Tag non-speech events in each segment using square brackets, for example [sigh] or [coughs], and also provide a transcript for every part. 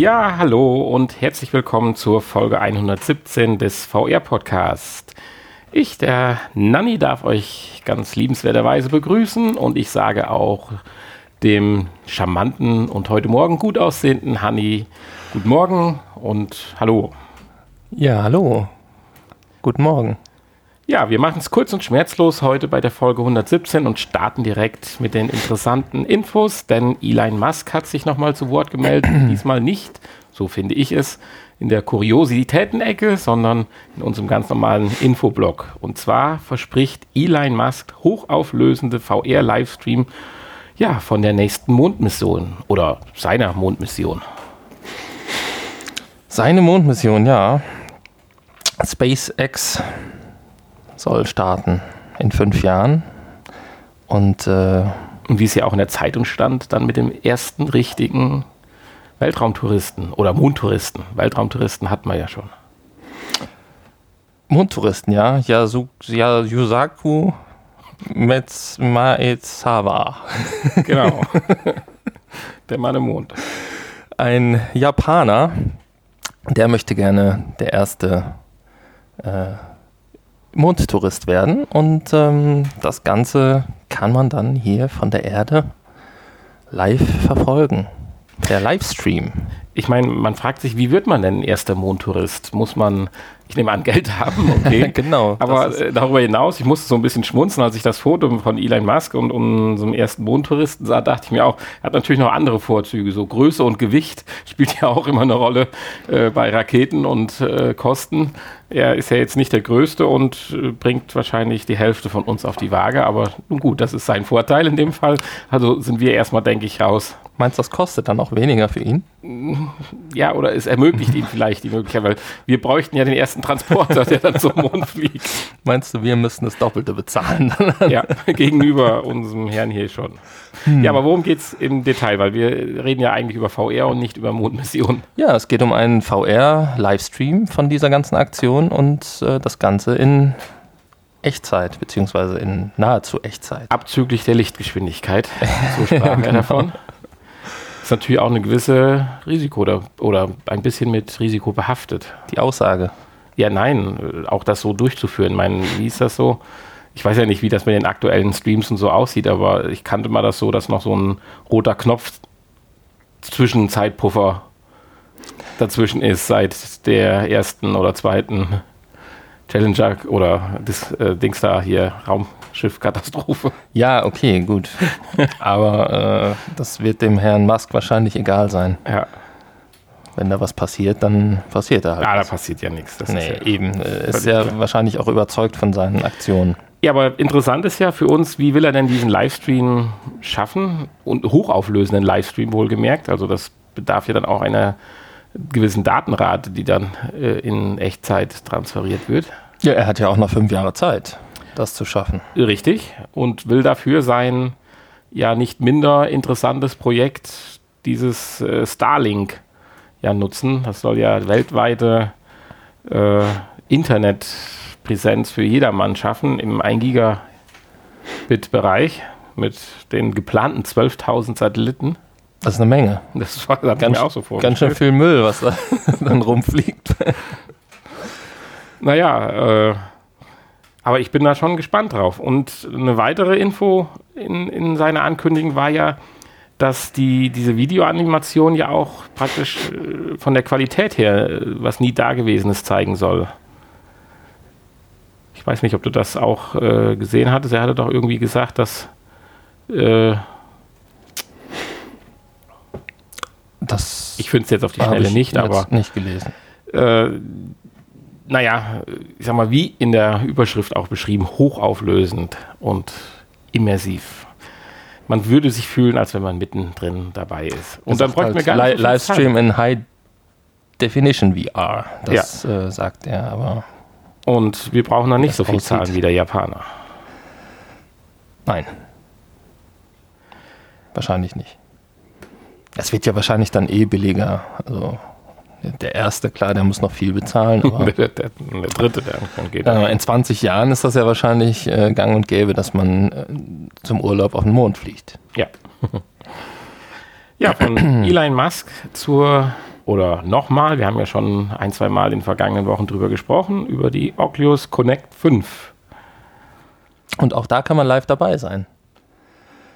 Ja, hallo und herzlich willkommen zur Folge 117 des VR-Podcast. Ich, der Nanni, darf euch ganz liebenswerterweise begrüßen und ich sage auch dem charmanten und heute Morgen gut aussehenden Hanni guten Morgen und hallo. Ja, hallo. Guten Morgen. Ja, wir machen es kurz und schmerzlos heute bei der Folge 117 und starten direkt mit den interessanten Infos, denn Elon Musk hat sich nochmal zu Wort gemeldet, [clears throat] diesmal nicht, so finde ich es, in der Kuriositäten-Ecke, sondern in unserem ganz normalen Infoblog. Und zwar verspricht Elon Musk hochauflösende VR-Livestream ja, von der nächsten Mondmission oder seiner Mondmission. Seine Mondmission, ja. SpaceX soll starten in fünf Jahren. Und, äh, und wie es ja auch in der Zeitung stand, dann mit dem ersten richtigen Weltraumtouristen oder Mondtouristen. Weltraumtouristen hat man ja schon. Mondtouristen, ja. Yasu, ja Yusaku Metsmaezawa. [laughs] Genau. der Mann im Mond. Ein Japaner, der möchte gerne der erste äh, Mondtourist werden. Und ähm, das Ganze kann man dann hier von der Erde live verfolgen. Der Livestream. Ich meine, man fragt sich, wie wird man denn erster Mondtourist? Muss man, ich nehme an, Geld haben, okay. [laughs] genau. Aber äh, darüber hinaus, ich musste so ein bisschen schmunzeln, als ich das Foto von Elon Musk und unserem ersten Mondtouristen sah, dachte ich mir auch, er hat natürlich noch andere Vorzüge. So Größe und Gewicht spielt ja auch immer eine Rolle äh, bei Raketen und äh, Kosten. Er ist ja jetzt nicht der Größte und äh, bringt wahrscheinlich die Hälfte von uns auf die Waage, aber nun gut, das ist sein Vorteil in dem Fall. Also sind wir erstmal, denke ich, raus. Meinst du, das kostet dann auch weniger für ihn? Ja, oder es ermöglicht ihm vielleicht die Möglichkeit, weil wir bräuchten ja den ersten Transporter, der dann zum Mond fliegt. Meinst du, wir müssen das Doppelte bezahlen? ja, gegenüber unserem Herrn hier schon. Hm. Ja, aber worum geht es im Detail? Weil wir reden ja eigentlich über VR und nicht über Mondmissionen. Ja, es geht um einen VR-Livestream von dieser ganzen Aktion und äh, das Ganze in Echtzeit, beziehungsweise in nahezu Echtzeit. Abzüglich der Lichtgeschwindigkeit. [laughs] So sprach er genau. davon ist natürlich auch eine gewisse Risiko oder, oder ein bisschen mit Risiko behaftet. Die Aussage. Ja, nein, auch das so durchzuführen. Ich meine, wie ist das so? Ich weiß ja nicht, wie das mit den aktuellen Streams und so aussieht, aber ich kannte mal das so, dass noch so ein roter Knopf zwischen Zeitpuffer dazwischen ist seit der ersten oder zweiten Challenger oder das äh, Dings da hier, Raumschiffkatastrophe. Ja, okay, gut. [laughs] Aber äh, das wird dem Herrn Musk wahrscheinlich egal sein. Ja. Wenn da was passiert, dann passiert da halt. Ja, da passiert ja nichts. Das nee, ja eben. Äh, ist ja wahrscheinlich auch überzeugt von seinen Aktionen. Ja, aber interessant ist ja für uns, wie will er denn diesen Livestream schaffen? Und hochauflösenden Livestream wohlgemerkt. Also das bedarf ja dann auch einer gewissen Datenrate, die dann äh, in Echtzeit transferiert wird. Ja, er hat ja auch noch fünf Jahre Zeit, das zu schaffen. Richtig. Und will dafür sein ja nicht minder interessantes Projekt, dieses äh, Starlink, ja nutzen. Das soll ja weltweite äh, Internetpräsenz für jedermann schaffen im 1 Gigabit-Bereich mit den geplanten 12.000 Satelliten. Das ist eine Menge. Das war das ganz, mir auch so vor. Ganz schön viel Müll, was da [laughs] dann rumfliegt. naja, äh, aber ich bin da schon gespannt drauf. Und eine weitere Info in, in seiner Ankündigung war ja, dass die, diese Videoanimation ja auch praktisch äh, von der Qualität her äh, was nie Dagewesenes zeigen soll. Ich weiß nicht, ob du das auch äh, gesehen hattest. Er hatte doch irgendwie gesagt, dass äh, Das ich finde es jetzt auf die Schnelle nicht, aber. Nicht gelesen. Äh, naja, ich sag mal, wie in der Überschrift auch beschrieben, hochauflösend und immersiv. Man würde sich fühlen, als wenn man mittendrin dabei ist. Und dann bräuchten halt wir gar nicht. Livestream in High Definition VR. Das ja. äh, sagt er, aber. Und wir brauchen dann nicht so viel Zahlen wie der Japaner. Nein. Wahrscheinlich nicht. Es wird ja wahrscheinlich dann eh billiger. Also der erste, klar, der muss noch viel bezahlen. [laughs] Aber der, der, der, dritte, der geht. Äh, in 20 Jahren ist das ja wahrscheinlich äh, gang und gäbe, dass man äh, zum Urlaub auf den Mond fliegt. Ja. [laughs] ja, von [clears throat] Elon Musk zur oder nochmal, wir haben ja schon ein, zwei Mal in den vergangenen Wochen drüber gesprochen, über die Oculus Connect 5. Und auch da kann man live dabei sein.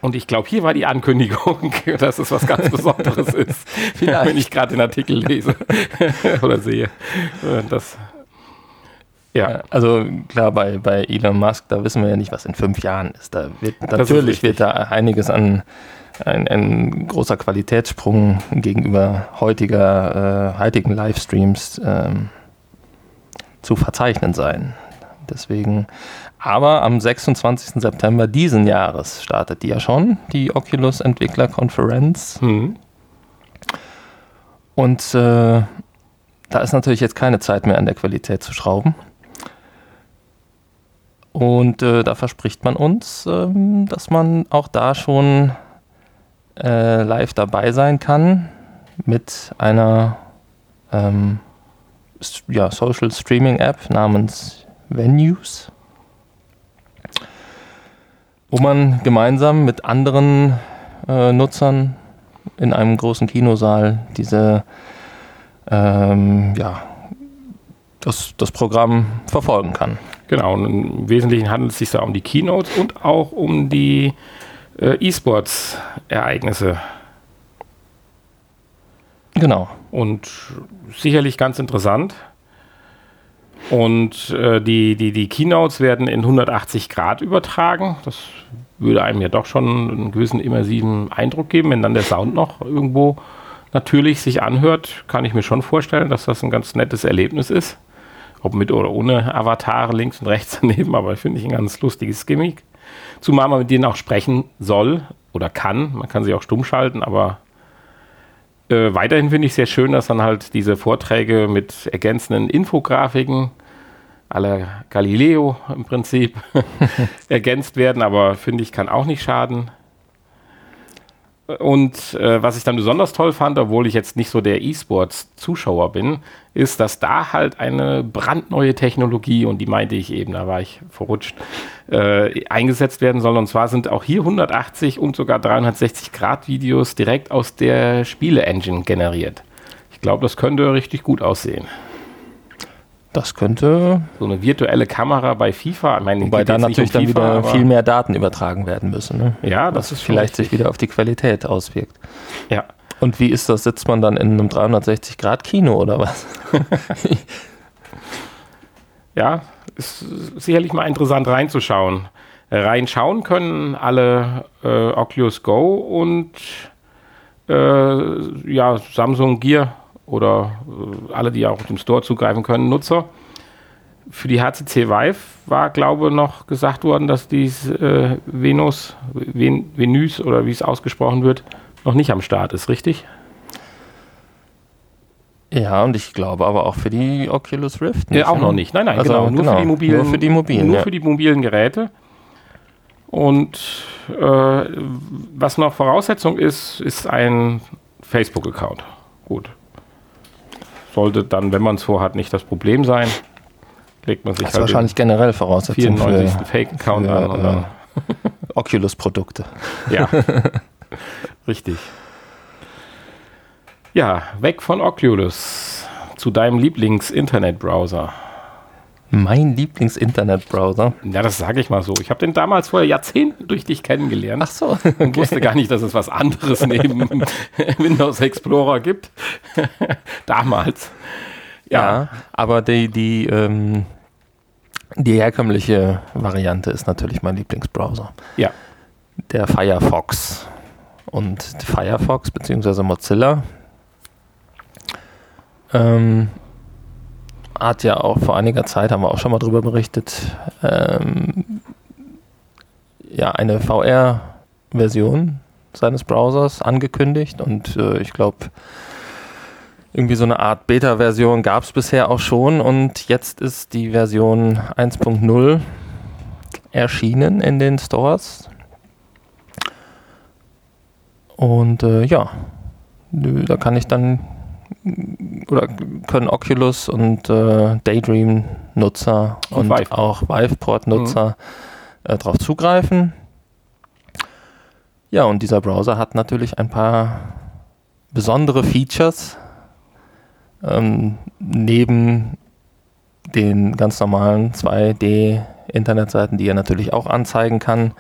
Und ich glaube, hier war die Ankündigung, [laughs] dass es was ganz Besonderes [laughs] ist. Vielleicht. Wenn ich gerade den Artikel lese [laughs] oder sehe. Äh, das, ja. Also klar, bei, bei Elon Musk, da wissen wir ja nicht, was in fünf Jahren ist. Da wird, natürlich wird da einiges an ein, ein großer Qualitätssprung gegenüber heutiger, äh, heutigen Livestreams ähm, zu verzeichnen sein. Deswegen, aber am 26. September diesen Jahres startet die ja schon, die Oculus Entwicklerkonferenz. Mhm. Und äh, da ist natürlich jetzt keine Zeit mehr an der Qualität zu schrauben. Und äh, da verspricht man uns, ähm, dass man auch da schon äh, live dabei sein kann mit einer ähm, ja, Social Streaming App namens Venues, wo man gemeinsam mit anderen äh, Nutzern in einem großen Kinosaal diese ähm, ja, das, das Programm verfolgen kann. Genau, und im Wesentlichen handelt es sich da um die Keynotes und auch um die äh, E-Sports-Ereignisse. Genau. Und sicherlich ganz interessant. Und äh, die, die, die Keynotes werden in 180 Grad übertragen. Das würde einem ja doch schon einen gewissen immersiven Eindruck geben, wenn dann der Sound noch irgendwo natürlich sich anhört, kann ich mir schon vorstellen, dass das ein ganz nettes Erlebnis ist. Ob mit oder ohne Avatare links und rechts [laughs] daneben, aber finde ich ein ganz lustiges Gimmick. Zumal man mit denen auch sprechen soll oder kann. Man kann sie auch stumm schalten, aber äh, weiterhin finde ich sehr schön, dass dann halt diese Vorträge mit ergänzenden Infografiken aller Galileo im Prinzip [laughs] ergänzt werden, aber finde ich, kann auch nicht schaden. Und äh, was ich dann besonders toll fand, obwohl ich jetzt nicht so der E-Sports-Zuschauer bin, ist, dass da halt eine brandneue Technologie, und die meinte ich eben, da war ich verrutscht, äh, eingesetzt werden soll. Und zwar sind auch hier 180 und sogar 360 Grad Videos direkt aus der Spiele-Engine generiert. Ich glaube, das könnte richtig gut aussehen. Das könnte. So eine virtuelle Kamera bei FIFA. Ich meine, Wobei dann natürlich um FIFA, dann wieder viel mehr Daten übertragen werden müssen. Ne? Ja, das Was ist vielleicht sich wieder auf die Qualität auswirkt. Ja. Und wie ist das? Sitzt man dann in einem 360-Grad-Kino oder was? [laughs] ja, ist sicherlich mal interessant reinzuschauen. Reinschauen können alle äh, Oculus Go und äh, ja, Samsung Gear oder äh, alle, die auch auf dem Store zugreifen können, Nutzer. Für die HCC Vive war, glaube ich, noch gesagt worden, dass dies äh, Venus, Ven, Venus oder wie es ausgesprochen wird, noch nicht am Start ist, richtig? Ja, und ich glaube aber auch für die Oculus Rift. Nicht, ja, auch ne? noch nicht. Nein, nein, also, genau. Nur, genau. Für die mobilen, nur für die mobilen, nur ja. für die mobilen Geräte. Und äh, was noch Voraussetzung ist, ist ein Facebook-Account. Gut, sollte dann, wenn man es vorhat, nicht das Problem sein. Legt man sich das halt wahrscheinlich generell Voraussetzungen 94. Fake-Account an. Oder? [laughs] Oculus-Produkte. Ja, [laughs] richtig. Ja, weg von Oculus zu deinem Lieblings-Internet-Browser. Mein Lieblings-Internetbrowser. Ja, das sage ich mal so. Ich habe den damals vor Jahrzehnten durch dich kennengelernt. Ach so. Okay. Und wusste gar nicht, dass es was anderes [laughs] neben Windows Explorer gibt. damals. Ja. ja, aber die, die, ähm, die herkömmliche Variante ist natürlich mein Lieblingsbrowser. Ja. Der Firefox. Und Firefox bzw. Mozilla ähm, hat ja auch vor einiger Zeit, haben wir auch schon mal drüber berichtet, ähm, ja, eine VR-Version seines Browsers angekündigt und äh, ich glaube, irgendwie so eine Art Beta-Version gab es bisher auch schon und jetzt ist die Version 1.0 erschienen in den Stores. Und äh, ja, da kann ich dann oder können Oculus und äh, Daydream-Nutzer und, und Vive. auch Viveport-Nutzer mhm. äh, darauf zugreifen. Ja, und dieser Browser hat natürlich ein paar besondere Features, ähm, neben den ganz normalen 2D-Internetseiten, die er natürlich auch anzeigen kann,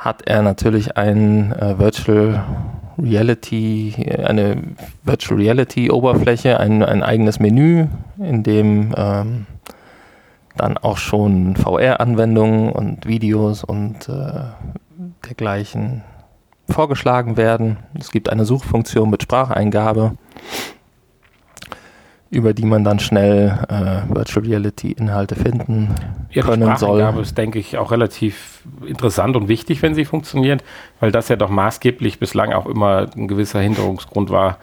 hat er natürlich ein äh, Virtual Reality, eine Virtual Reality Oberfläche, ein, ein eigenes Menü, in dem ähm, dann auch schon VR-Anwendungen und Videos und äh, dergleichen vorgeschlagen werden. Es gibt eine Suchfunktion mit Spracheingabe, über die man dann schnell äh, Virtual Reality Inhalte finden ja, können soll. Spracheingabe ist, denke ich, auch relativ interessant und wichtig, wenn sie funktioniert, weil das ja doch maßgeblich bislang auch immer ein gewisser Hinderungsgrund war,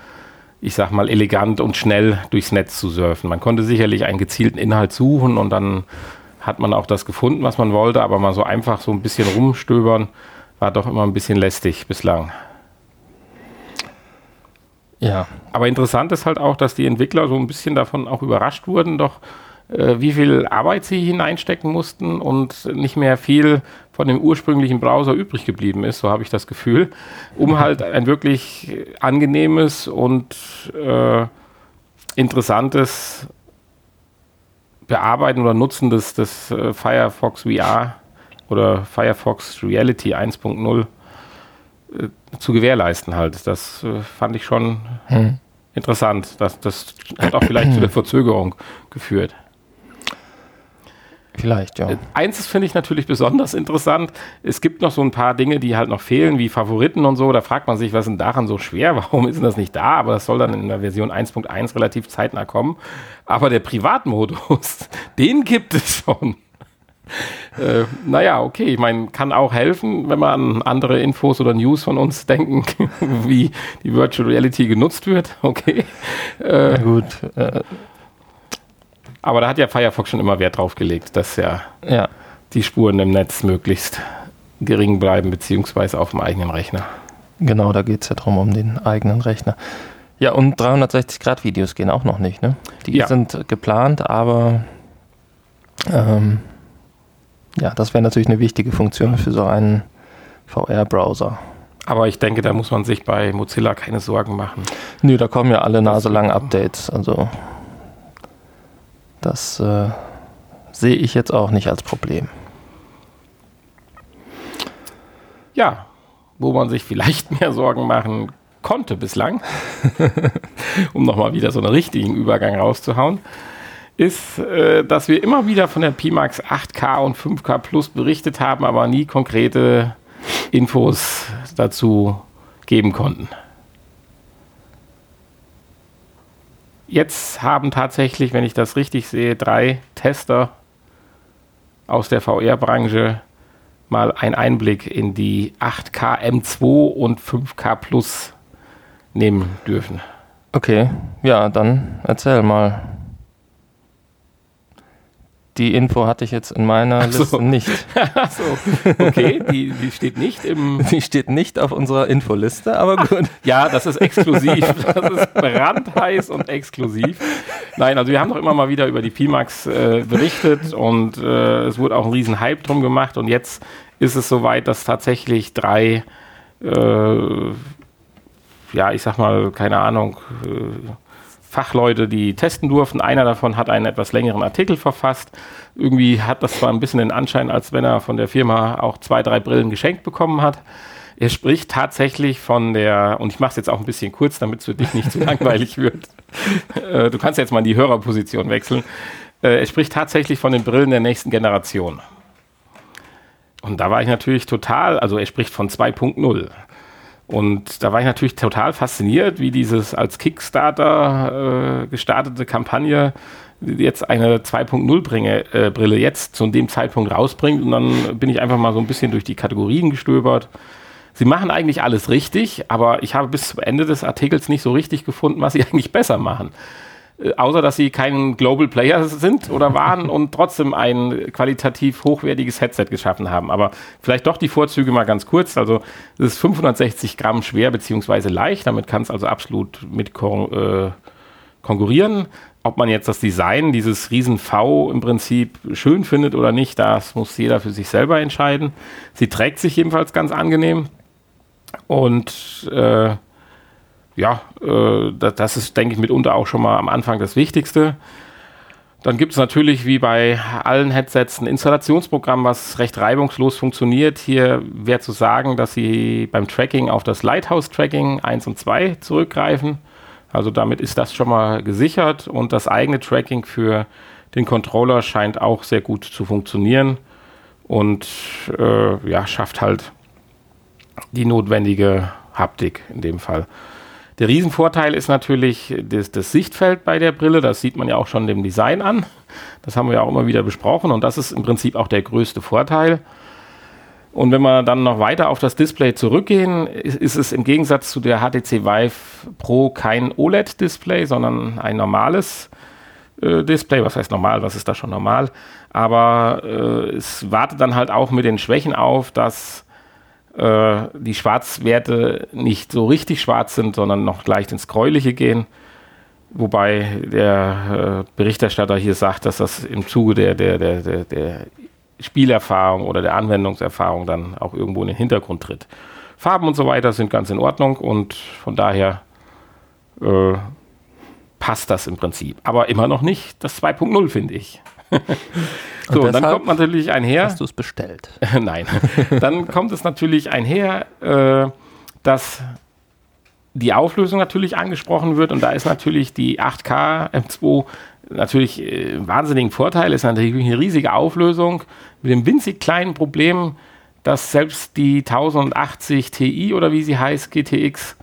ich sag mal, elegant und schnell durchs Netz zu surfen. Man konnte sicherlich einen gezielten Inhalt suchen und dann hat man auch das gefunden, was man wollte, aber mal so einfach so ein bisschen rumstöbern, war doch immer ein bisschen lästig bislang. Ja. Aber interessant ist halt auch, dass die Entwickler so ein bisschen davon auch überrascht wurden, doch äh, wie viel Arbeit sie hineinstecken mussten und nicht mehr viel von dem ursprünglichen Browser übrig geblieben ist, so habe ich das Gefühl, um [laughs] halt ein wirklich angenehmes und äh, interessantes Bearbeiten oder Nutzen des, des äh, Firefox VR oder Firefox Reality 1.0 äh, zu gewährleisten halt. Das äh, fand ich schon hm. interessant. Das, das hat auch vielleicht zu der Verzögerung geführt. Vielleicht, ja. Äh, eins finde ich natürlich besonders interessant. Es gibt noch so ein paar Dinge, die halt noch fehlen, wie Favoriten und so. Da fragt man sich, was ist denn daran so schwer? [laughs] Warum ist denn das nicht da? Aber das soll dann in der Version 1.1 relativ zeitnah kommen. Aber der Privatmodus, [laughs] den gibt es schon. Äh, naja, okay, ich meine, kann auch helfen, wenn man an andere Infos oder News von uns denken, [laughs] wie die Virtual Reality genutzt wird. [laughs] Okay. Äh, Na gut. Äh, aber da hat ja Firefox schon immer Wert drauf gelegt, dass ja, ja. die Spuren im Netz möglichst gering bleiben, beziehungsweise auf dem eigenen Rechner. Genau, da geht es ja darum, um den eigenen Rechner. Ja, und 360-Grad-Videos gehen auch noch nicht, ne? Die ja. sind geplant, aber ähm, ja, das wäre natürlich eine wichtige Funktion für so einen VR-Browser. Aber ich denke, da muss man sich bei Mozilla keine Sorgen machen. Nö, da kommen ja alle naselang Updates. Also das äh, sehe ich jetzt auch nicht als Problem. Ja, wo man sich vielleicht [laughs] mehr Sorgen machen konnte bislang, [laughs] um nochmal wieder so einen richtigen Übergang rauszuhauen, ist, äh, dass wir immer wieder von der Pimax 8K und 5K Plus berichtet haben, aber nie konkrete Infos dazu geben konnten. Jetzt haben tatsächlich, wenn ich das richtig sehe, drei Tester aus der VR-Branche mal einen Einblick in die 8K M2 und 5K Plus nehmen dürfen. Okay, ja, dann erzähl mal. Die Info hatte ich jetzt in meiner so. Liste nicht. [laughs] so. Okay, die, die steht nicht im. [laughs] Die steht nicht auf unserer Infoliste, aber gut. ja, das ist exklusiv. [laughs] Das ist brandheiß und exklusiv. Nein, also wir haben doch immer mal wieder über die Pimax äh, berichtet und äh, es wurde auch ein riesen Hype drum gemacht und jetzt ist es soweit, dass tatsächlich drei, äh, ja, ich sag mal, keine Ahnung, äh, Fachleute, die testen durften. Einer davon hat einen etwas längeren Artikel verfasst. Irgendwie hat das zwar ein bisschen den Anschein, als wenn er von der Firma auch zwei, drei Brillen geschenkt bekommen hat. Er spricht tatsächlich von der, und ich mache es jetzt auch ein bisschen kurz, damit es für dich nicht zu [laughs] langweilig wird. Äh, du kannst jetzt mal in die Hörerposition wechseln. Äh, er spricht tatsächlich von den Brillen der nächsten Generation. Und da war ich natürlich total, also er spricht von 2.0. Und da war ich natürlich total fasziniert, wie dieses als Kickstarter äh, gestartete Kampagne jetzt eine 2.0 äh, jetzt zu dem Zeitpunkt rausbringt. Und dann bin ich einfach mal so ein bisschen durch die Kategorien gestöbert. Sie machen eigentlich alles richtig, aber ich habe bis zum Ende des Artikels nicht so richtig gefunden, was sie [laughs] eigentlich besser machen. Äh, außer dass sie kein Global Player sind oder waren [laughs] und trotzdem ein qualitativ hochwertiges Headset geschaffen haben. Aber vielleicht doch die Vorzüge mal ganz kurz. Also es ist 560 Gramm schwer beziehungsweise leicht. Damit kann es also absolut mit kon äh, konkurrieren. Ob man jetzt das Design dieses riesen V im Prinzip schön findet oder nicht, das muss jeder für sich selber entscheiden. Sie trägt sich jedenfalls ganz angenehm und äh, ja, äh, das, ist, denke ich, mitunter auch schon mal am Anfang das Wichtigste. Dann gibt es natürlich wie bei allen Headsets ein Installationsprogramm, was recht reibungslos funktioniert. Hier wäre zu sagen, dass Sie beim Tracking auf das Lighthouse-Tracking 1 und 2 zurückgreifen. Also damit ist das schon mal gesichert und das eigene Tracking für den Controller scheint auch sehr gut zu funktionieren und äh, ja, schafft halt die notwendige Haptik in dem Fall. Der Riesenvorteil ist natürlich das, das, Sichtfeld bei der Brille. Das sieht man ja auch schon dem Design an. Das haben wir ja auch immer wieder besprochen und das ist im Prinzip auch der größte Vorteil. Und wenn wir dann noch weiter auf das Display zurückgehen, ist, ist es im Gegensatz zu der HTC Vive Pro kein OLED-Display, sondern ein normales äh, Display. Was heißt normal? Was ist da schon normal? Aber äh, es wartet dann halt auch mit den Schwächen auf, dass äh, die Schwarzwerte nicht so richtig schwarz sind, sondern noch leicht ins Gräuliche gehen. Wobei der äh, Berichterstatter hier sagt, dass das im Zuge der, der, der, der, der Spielerfahrung oder der Anwendungserfahrung dann auch irgendwo in den Hintergrund tritt. Farben und so weiter sind ganz in Ordnung und von daher äh, passt das im Prinzip. Aber immer noch nicht das 2.0, finde ich. So, und dann kommt natürlich einher. Hast du es bestellt? [laughs] Nein. dann kommt es natürlich einher, äh, dass die Auflösung natürlich angesprochen wird und da ist natürlich die 8K M2 natürlich äh, ein wahnsinnigen Vorteil, ist natürlich eine riesige Auflösung mit dem winzig kleinen Problem, dass selbst die 1080 Ti oder wie sie heißt, GTX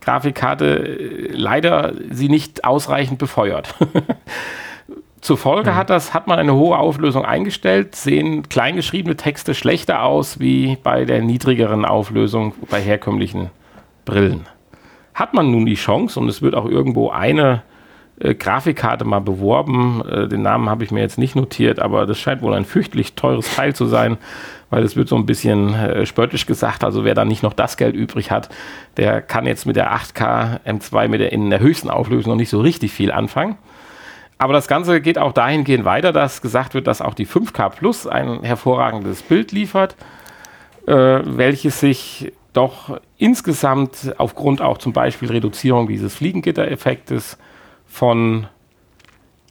Grafikkarte äh, leider sie nicht ausreichend befeuert. [laughs] Zur Folge mhm. hat, das, hat man eine hohe Auflösung eingestellt, sehen kleingeschriebene Texte schlechter aus wie bei der niedrigeren Auflösung bei herkömmlichen Brillen. Hat man nun die Chance, und es wird auch irgendwo eine äh, Grafikkarte mal beworben, äh, den Namen habe ich mir jetzt nicht notiert, aber das scheint wohl ein fürchterlich teures Teil zu sein, weil es wird so ein bisschen äh, spöttisch gesagt, also wer da nicht noch das Geld übrig hat, der kann jetzt mit der 8K M2 mit der in der höchsten Auflösung noch nicht so richtig viel anfangen. Aber das Ganze geht auch dahingehend weiter, dass gesagt wird, dass auch die 5K Plus ein hervorragendes Bild liefert, äh, welches sich doch insgesamt aufgrund auch zum Beispiel Reduzierung dieses Fliegengitter-Effektes von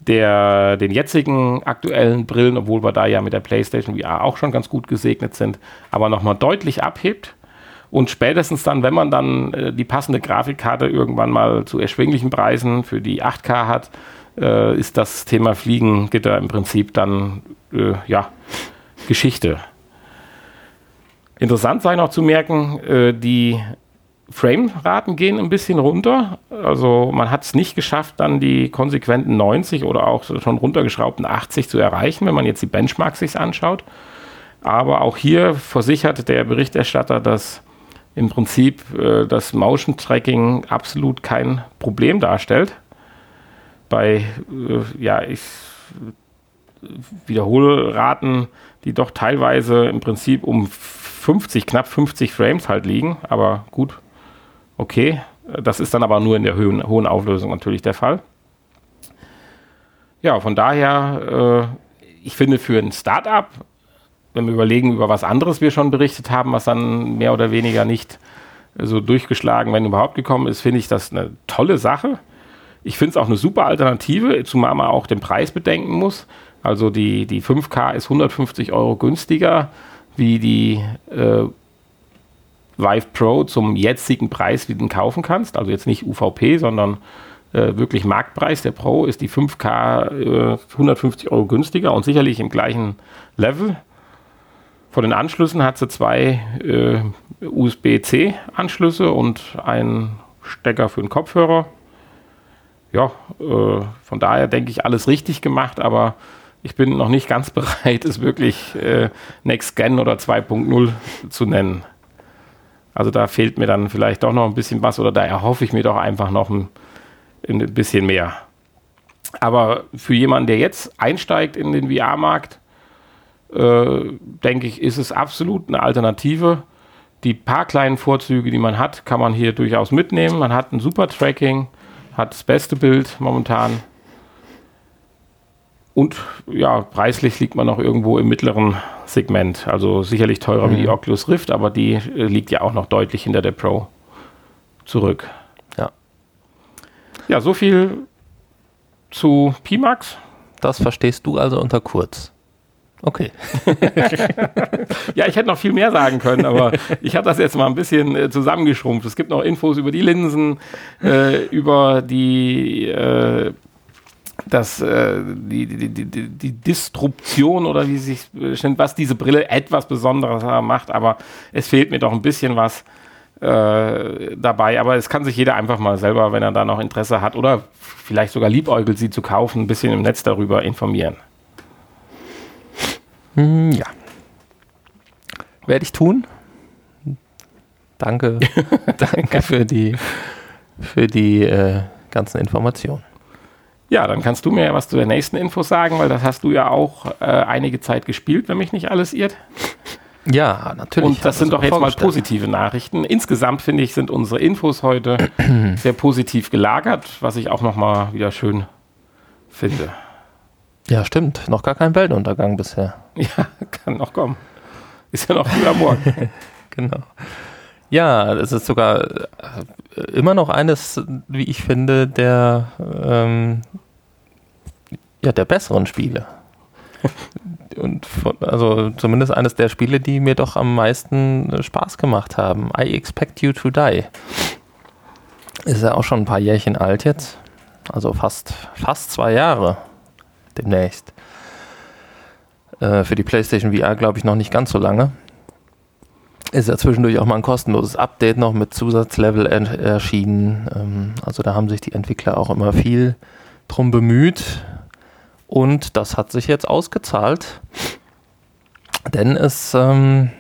der, den jetzigen aktuellen Brillen, obwohl wir da ja mit der PlayStation VR auch schon ganz gut gesegnet sind, aber nochmal deutlich abhebt. Und spätestens dann, wenn man dann äh, die passende Grafikkarte irgendwann mal zu erschwinglichen Preisen für die 8K hat, äh, ist das Thema Fliegengitter im Prinzip dann äh, ja, Geschichte. Interessant sei noch zu merken, äh, die Frame-Raten gehen ein bisschen runter. Also man hat es nicht geschafft, dann die konsequenten 90 oder auch schon runtergeschraubten 80 zu erreichen, wenn man jetzt die Benchmarks sich anschaut. Aber auch hier versichert der Berichterstatter, dass im Prinzip äh, das Motion Tracking absolut kein Problem darstellt bei, äh, ja, ich Wiederholraten, die doch teilweise im Prinzip um 50, knapp 50 Frames halt liegen. Aber gut, okay. Das ist dann aber nur in der hohen, hohen Auflösung natürlich der Fall. Ja, von daher, äh, ich finde für ein Startup, wenn wir überlegen, über was anderes wir schon berichtet haben, was dann mehr oder weniger nicht so durchgeschlagen, wenn überhaupt gekommen ist, finde ich das eine tolle Sache. Ich finde es auch eine super Alternative, zumal man auch den Preis bedenken muss. Also die, die 5K ist 150 Euro günstiger wie die äh, Vive Pro zum jetzigen Preis, wie du den kaufen kannst. Also jetzt nicht UVP, sondern äh, wirklich Marktpreis. Der Pro ist die 5K äh, 150 Euro günstiger und sicherlich im gleichen Level. Von den Anschlüssen hat sie zwei äh, USB-C-Anschlüsse und einen Stecker für den Kopfhörer ja, äh, von daher denke ich, alles richtig gemacht, aber ich bin noch nicht ganz [laughs] bereit, es wirklich äh, Next Gen oder 2.0 zu nennen. Also da fehlt mir dann vielleicht doch noch ein bisschen was oder da erhoffe ich mir doch einfach noch ein, ein bisschen mehr. Aber für jemanden, der jetzt einsteigt in den VR-Markt, äh, denke ich, ist es absolut eine Alternative. Die paar kleinen Vorzüge, die man hat, kann man hier durchaus mitnehmen. Man hat ein super Tracking, hat das beste Bild momentan. Und ja, preislich liegt man noch irgendwo im mittleren Segment. Also sicherlich teurer mhm. wie die Oculus Rift, aber die äh, liegt ja auch noch deutlich hinter der Pro zurück. Ja. Ja, so viel zu Pimax. Das verstehst du also unter kurz. Okay. [laughs] ja, ich hätte noch viel mehr sagen können, aber ich habe das jetzt mal ein bisschen äh, zusammengeschrumpft. Es gibt noch Infos über die Linsen, äh, über die, äh, das, äh, die, die, die, die, Disruption oder wie sich was diese Brille etwas Besonderes macht, aber es fehlt mir doch ein bisschen was äh, dabei. Aber es kann sich jeder einfach mal selber, wenn er da noch Interesse hat oder vielleicht sogar liebäugelt, sie zu kaufen, ein bisschen im Netz darüber informieren. Hm, ja. Werde ich tun. Danke. [laughs] Danke für die, für die äh, ganzen Informationen. Ja, dann kannst du mir ja was zu der nächsten Info sagen, weil das hast du ja auch äh, einige Zeit gespielt, wenn mich nicht alles irrt. Ja, natürlich. Und das sind doch jetzt mal positive Nachrichten. Insgesamt finde ich, sind unsere Infos heute [clears throat] sehr positiv gelagert, was ich auch nochmal wieder schön finde. Ja, stimmt. Noch gar kein Weltuntergang bisher. [laughs] Ja, kann noch kommen. Ist ja noch früh Morgen. [laughs] genau. Ja, es ist sogar äh, immer noch eines, wie ich finde, der, ähm, ja, der besseren Spiele. [laughs] Und von, also zumindest eines der Spiele, die mir doch am meisten äh, Spaß gemacht haben. I Expect You to Die. Ist ja auch schon ein paar Jährchen alt jetzt. Also fast, fast zwei Jahre demnächst. Äh, für die PlayStation VR glaube ich noch nicht ganz so lange. Ist ja zwischendurch auch mal ein kostenloses Update noch mit Zusatzlevel erschienen. Ähm, also da haben sich die Entwickler auch immer viel drum bemüht. Und das hat sich jetzt ausgezahlt. Denn es ähm,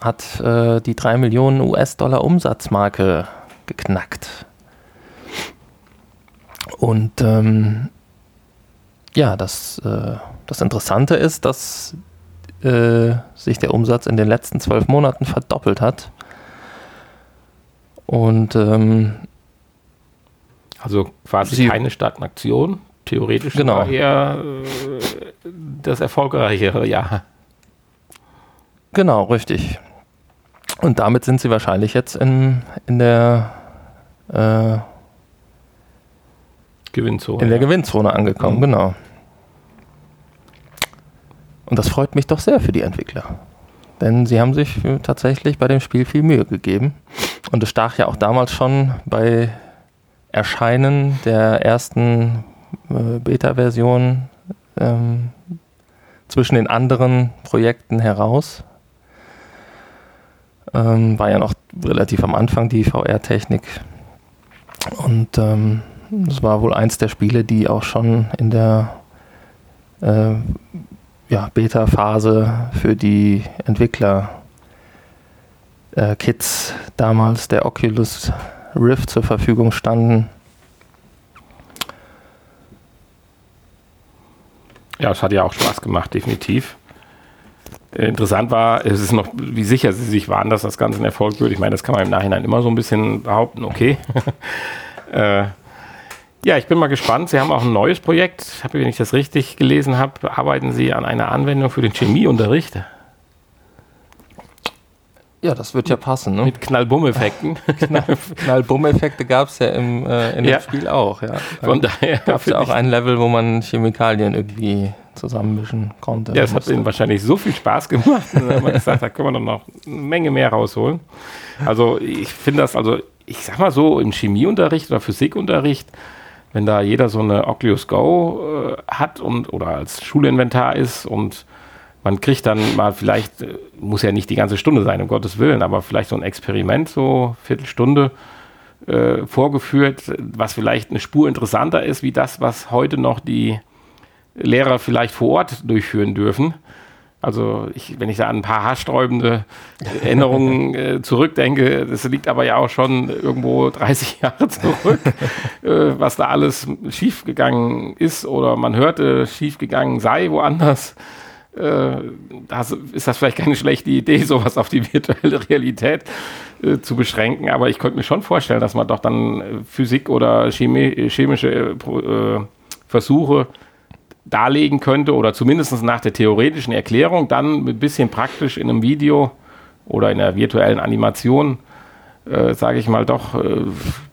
hat äh, die 3 Millionen US-Dollar Umsatzmarke geknackt. Und ähm, ja, das, äh, das Interessante ist, dass äh, sich der Umsatz in den letzten zwölf Monaten verdoppelt hat. Und ähm, also quasi keine Stagnation, theoretisch genau. eher äh, das erfolgreichere Jahr. Genau, richtig. Und damit sind sie wahrscheinlich jetzt in, in der äh, Gewinnzone. In der Gewinnzone angekommen, mhm. genau. Und das freut mich doch sehr für die Entwickler. Denn sie haben sich tatsächlich bei dem Spiel viel Mühe gegeben. Und es stach ja auch damals schon bei Erscheinen der ersten äh, Beta-Version ähm, zwischen den anderen Projekten heraus. Ähm, war ja noch relativ am Anfang die VR-Technik. Und ähm, war wohl eins der Spiele, die auch schon in der äh, ja, Beta-Phase für die Entwickler äh, damals der Oculus Rift zur Verfügung standen. Ja, es hat ja auch Spaß gemacht, definitiv. Äh, interessant war, es ist noch, wie sicher sie sich waren, dass das Ganze ein Erfolg wird. Ich meine, das kann man im Nachhinein immer so ein bisschen behaupten, okay. [laughs] äh, ja, ich bin mal gespannt. Sie haben auch ein neues Projekt. Wenn ich das richtig gelesen habe, arbeiten Sie an einer Anwendung für den Chemieunterricht. Ja, das wird ja passen. Ne? Mit Knallbumm-Effekten. [laughs] Knallbumm-Effekte gab es ja im, äh, in ja. dem Spiel auch. Ja. Von daher gab es ja auch ein Level, wo man Chemikalien irgendwie zusammenmischen konnte. Ja, es hat ihnen wahrscheinlich so viel Spaß gemacht. Haben wir gesagt, da können wir doch noch eine Menge mehr rausholen. Also ich finde das, also ich sag mal so, im Chemieunterricht oder Physikunterricht wenn da jeder so eine Oculus Go äh, hat und oder als Schulinventar ist und man kriegt dann mal vielleicht, äh, muss ja nicht die ganze Stunde sein, um Gottes Willen, aber vielleicht so ein Experiment, so Viertelstunde äh, vorgeführt, was vielleicht eine Spur interessanter ist, wie das, was heute noch die Lehrer vielleicht vor Ort durchführen dürfen. Also ich, wenn ich da an ein paar haarsträubende Erinnerungen [laughs] äh, zurückdenke, das liegt aber ja auch schon irgendwo 30 [laughs] Jahre zurück, äh, was da alles schiefgegangen ist oder man hörte, schiefgegangen sei woanders. Äh, das, ist das vielleicht keine schlechte Idee, sowas auf die virtuelle Realität äh, zu beschränken. Aber ich könnte mir schon vorstellen, dass man doch dann Physik oder Chemie, chemische äh, Versuche darlegen könnte oder zumindest nach der theoretischen Erklärung dann ein bisschen praktisch in einem Video oder in einer virtuellen Animation äh, sage ich mal, doch äh,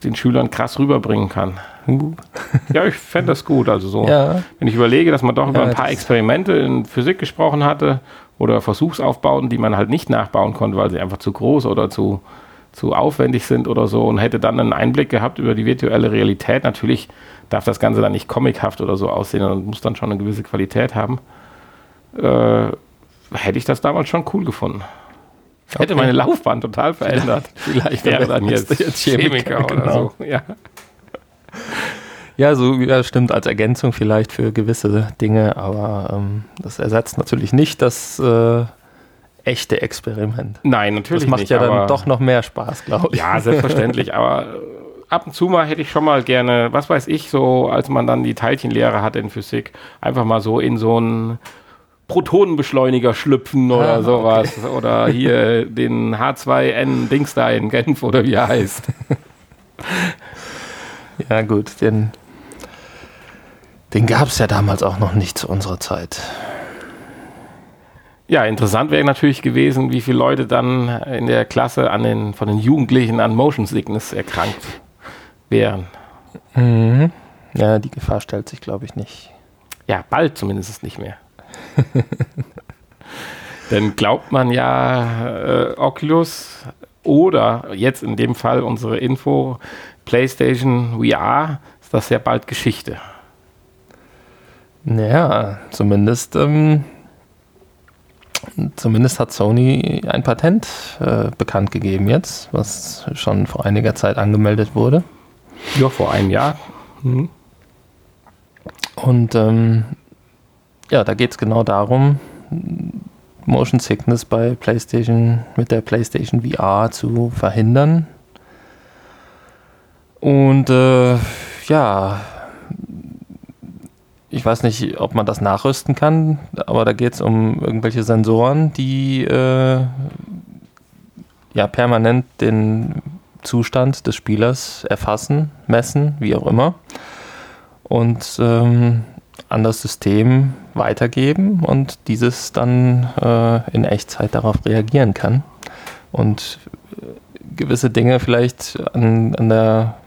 den Schülern krass rüberbringen kann. Uh. Ja, ich fände das gut. Also so, Ja. wenn ich überlege, dass man doch über Ja, ein paar Experimente in Physik gesprochen hatte oder Versuchsaufbauten, die man halt nicht nachbauen konnte, weil sie einfach zu groß oder zu, zu aufwendig sind oder so und hätte dann einen Einblick gehabt über die virtuelle Realität. Natürlich darf das Ganze dann nicht comichaft oder so aussehen und muss dann schon eine gewisse Qualität haben. Äh, hätte ich das damals schon cool gefunden. Hätte Okay. meine Laufbahn total verändert. Vielleicht wäre dann jetzt, jetzt Chemiker, oder genau. so. Ja. Ja, so ja, stimmt als Ergänzung vielleicht für gewisse Dinge, aber ähm, das ersetzt natürlich nicht das äh, echte Experiment. Nein, natürlich Das macht nicht. ja dann doch noch mehr Spaß, glaube ich. Ja, selbstverständlich, aber äh, ab und zu mal hätte ich schon mal gerne, was weiß ich, so als man dann die Teilchenlehre hatte in Physik, einfach mal so in so einen Protonenbeschleuniger schlüpfen oder Ah, sowas. Oder hier den H2N Dings da in Genf oder wie er heißt. [laughs] Ja, gut, den, den gab es ja damals auch noch nicht zu unserer Zeit. Ja, interessant wäre natürlich gewesen, wie viele Leute dann in der Klasse an den, von den Jugendlichen an Motion Sickness erkrankt wären. Mhm. Ja, die Gefahr stellt sich, glaube ich, nicht. Ja, bald zumindest nicht mehr. [laughs] Denn glaubt man ja, äh, Oculus oder jetzt in dem Fall unsere Info, PlayStation VR, ist das ja bald Geschichte. Naja, zumindest, ähm, zumindest hat Sony ein Patent äh, bekannt gegeben jetzt, was schon vor einiger Zeit angemeldet wurde. Ja, vor einem Jahr. Mhm. Und ähm, ja, da geht es genau darum, Motion Sickness bei PlayStation mit der PlayStation VR zu verhindern. Und äh, ja, ich weiß nicht, ob man das nachrüsten kann, aber da geht es um irgendwelche Sensoren, die äh, ja permanent den Zustand des Spielers erfassen, messen, wie auch immer. Und ähm, an das System weitergeben und dieses dann äh, in Echtzeit darauf reagieren kann. Und äh, gewisse Dinge vielleicht an, an der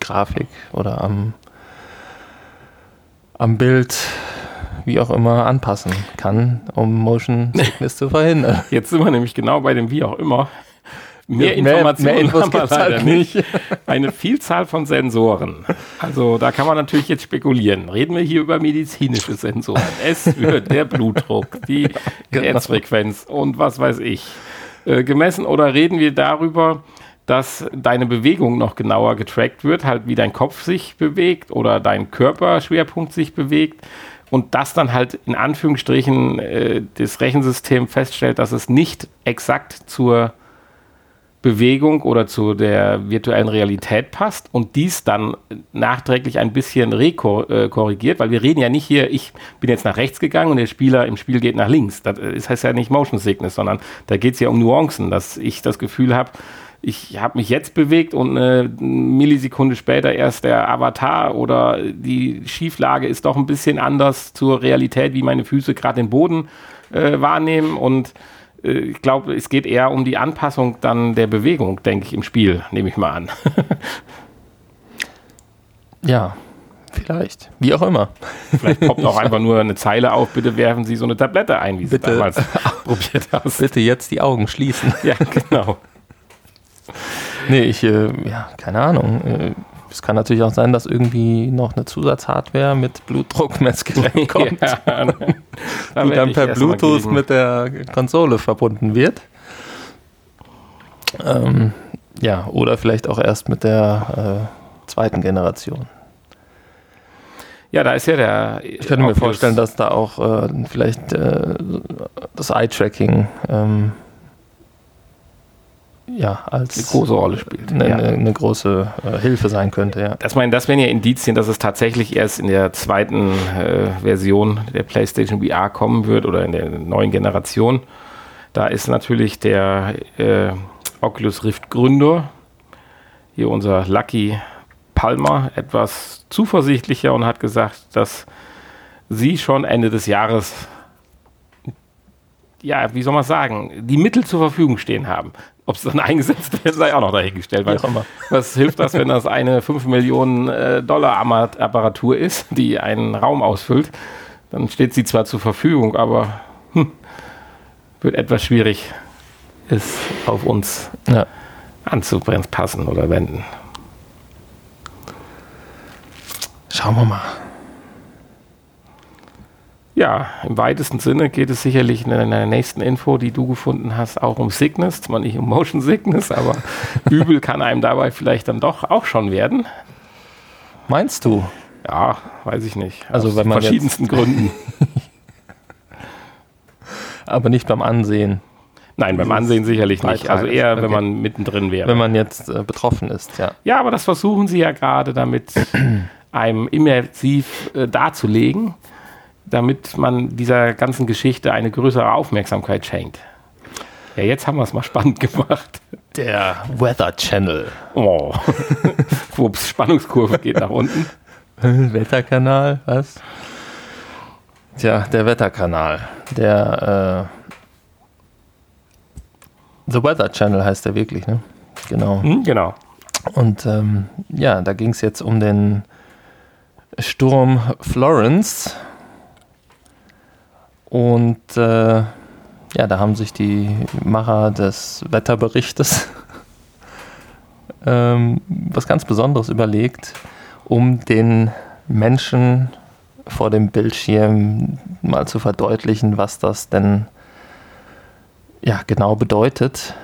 Grafik oder am, am Bild, wie auch immer, anpassen kann, um Motion [laughs] Sickness zu verhindern. Jetzt sind wir nämlich genau bei dem wie auch immer. Mehr Ja, mehr- Informationen mehr Infos haben wir leider halt nicht. [laughs] Eine Vielzahl von Sensoren. Also da kann man natürlich jetzt spekulieren. Reden wir hier über medizinische Sensoren. Es wird der Blutdruck, die [laughs] Genau. Herzfrequenz und was weiß ich äh, gemessen. Oder reden wir darüber, dass deine Bewegung noch genauer getrackt wird, halt wie dein Kopf sich bewegt oder dein Körperschwerpunkt sich bewegt und das dann halt in Anführungsstrichen äh, das Rechensystem feststellt, dass es nicht exakt zur Bewegung oder zu der virtuellen Realität passt und dies dann nachträglich ein bisschen rekorrigiert, weil wir reden ja nicht hier, ich bin jetzt nach rechts gegangen und der Spieler im Spiel geht nach links. Das ist- heißt ja nicht Motion Sickness, sondern da geht es ja um Nuancen, dass ich das Gefühl habe, ich habe mich jetzt bewegt und eine Millisekunde später erst der Avatar oder die Schieflage ist doch ein bisschen anders zur Realität, wie meine Füße gerade den Boden äh, wahrnehmen und äh, ich glaube, es geht eher um die Anpassung dann der Bewegung, denke ich, im Spiel, nehme ich mal an. [laughs] Ja, vielleicht. Wie auch immer. Vielleicht [laughs] poppt auch einfach nur eine Zeile auf, bitte werfen Sie so eine Tablette ein, wie Sie damals [laughs] probiert hast. Bitte jetzt die Augen schließen. Ja, genau. [laughs] Nee, ich, äh, ja, keine Ahnung. Äh, es kann natürlich auch sein, dass irgendwie noch eine Zusatzhardware mit Blutdruckmessgerät [laughs] kommt, Ja, [laughs] da die dann per Bluetooth mit der Konsole verbunden wird. Ähm, ja, oder vielleicht auch erst mit der äh, zweiten Generation. Ja, da ist ja der. Ich könnte mir vorstellen, dass da auch äh, vielleicht äh, das Eye-Tracking ähm, ja, als eine große Rolle spielt. eine, ja. eine, eine große äh, Hilfe sein könnte. Ja. Das, mein, das wären ja Indizien, dass es tatsächlich erst in der zweiten äh, Version der PlayStation VR kommen wird oder in der neuen Generation. Da ist natürlich der äh, Oculus Rift Gründer, hier unser Lucky Palmer, etwas zuversichtlicher und hat gesagt, dass sie schon Ende des Jahres, ja, wie soll man sagen, die Mittel zur Verfügung stehen haben. Ob es dann [laughs] eingesetzt wird, sei auch noch dahingestellt. Weil was hilft das, wenn das eine 5 Millionen äh, Dollar Apparatur ist, die einen Raum ausfüllt? Dann steht sie zwar zur Verfügung, aber hm, wird etwas schwierig, es auf uns ja. anzupassen oder wenden. Schauen wir mal. Ja, im weitesten Sinne geht es sicherlich in der nächsten Info, die du gefunden hast, auch um Sickness. Zwar nicht um Motion Sickness, aber [laughs] übel kann einem dabei vielleicht dann doch auch schon werden. Meinst du? Ja, weiß ich nicht. Also Aus wenn man verschiedensten Gründen. [laughs] aber nicht beim Ansehen. Nein, beim Ansehen sicherlich nicht. Also eher, okay. wenn man mittendrin wäre. Wenn man jetzt äh, betroffen ist, ja. Ja, aber das versuchen sie ja gerade damit [clears throat] einem immersiv äh, darzulegen damit man dieser ganzen Geschichte eine größere Aufmerksamkeit schenkt. Ja, jetzt haben wir es mal spannend [laughs] gemacht. Der Weather Channel. Oh. [laughs] Ups, Spannungskurve geht nach unten. [laughs] Wetterkanal, was? Tja, der Wetterkanal. Der äh, The Weather Channel heißt der wirklich, ne? Genau. Hm, genau. Und ähm, ja, da ging es jetzt um den Sturm Florence und äh, ja, da haben sich die Macher des Wetterberichtes [laughs] ähm, was ganz Besonderes überlegt, um den Menschen vor dem Bildschirm mal zu verdeutlichen, was das denn ja, genau bedeutet,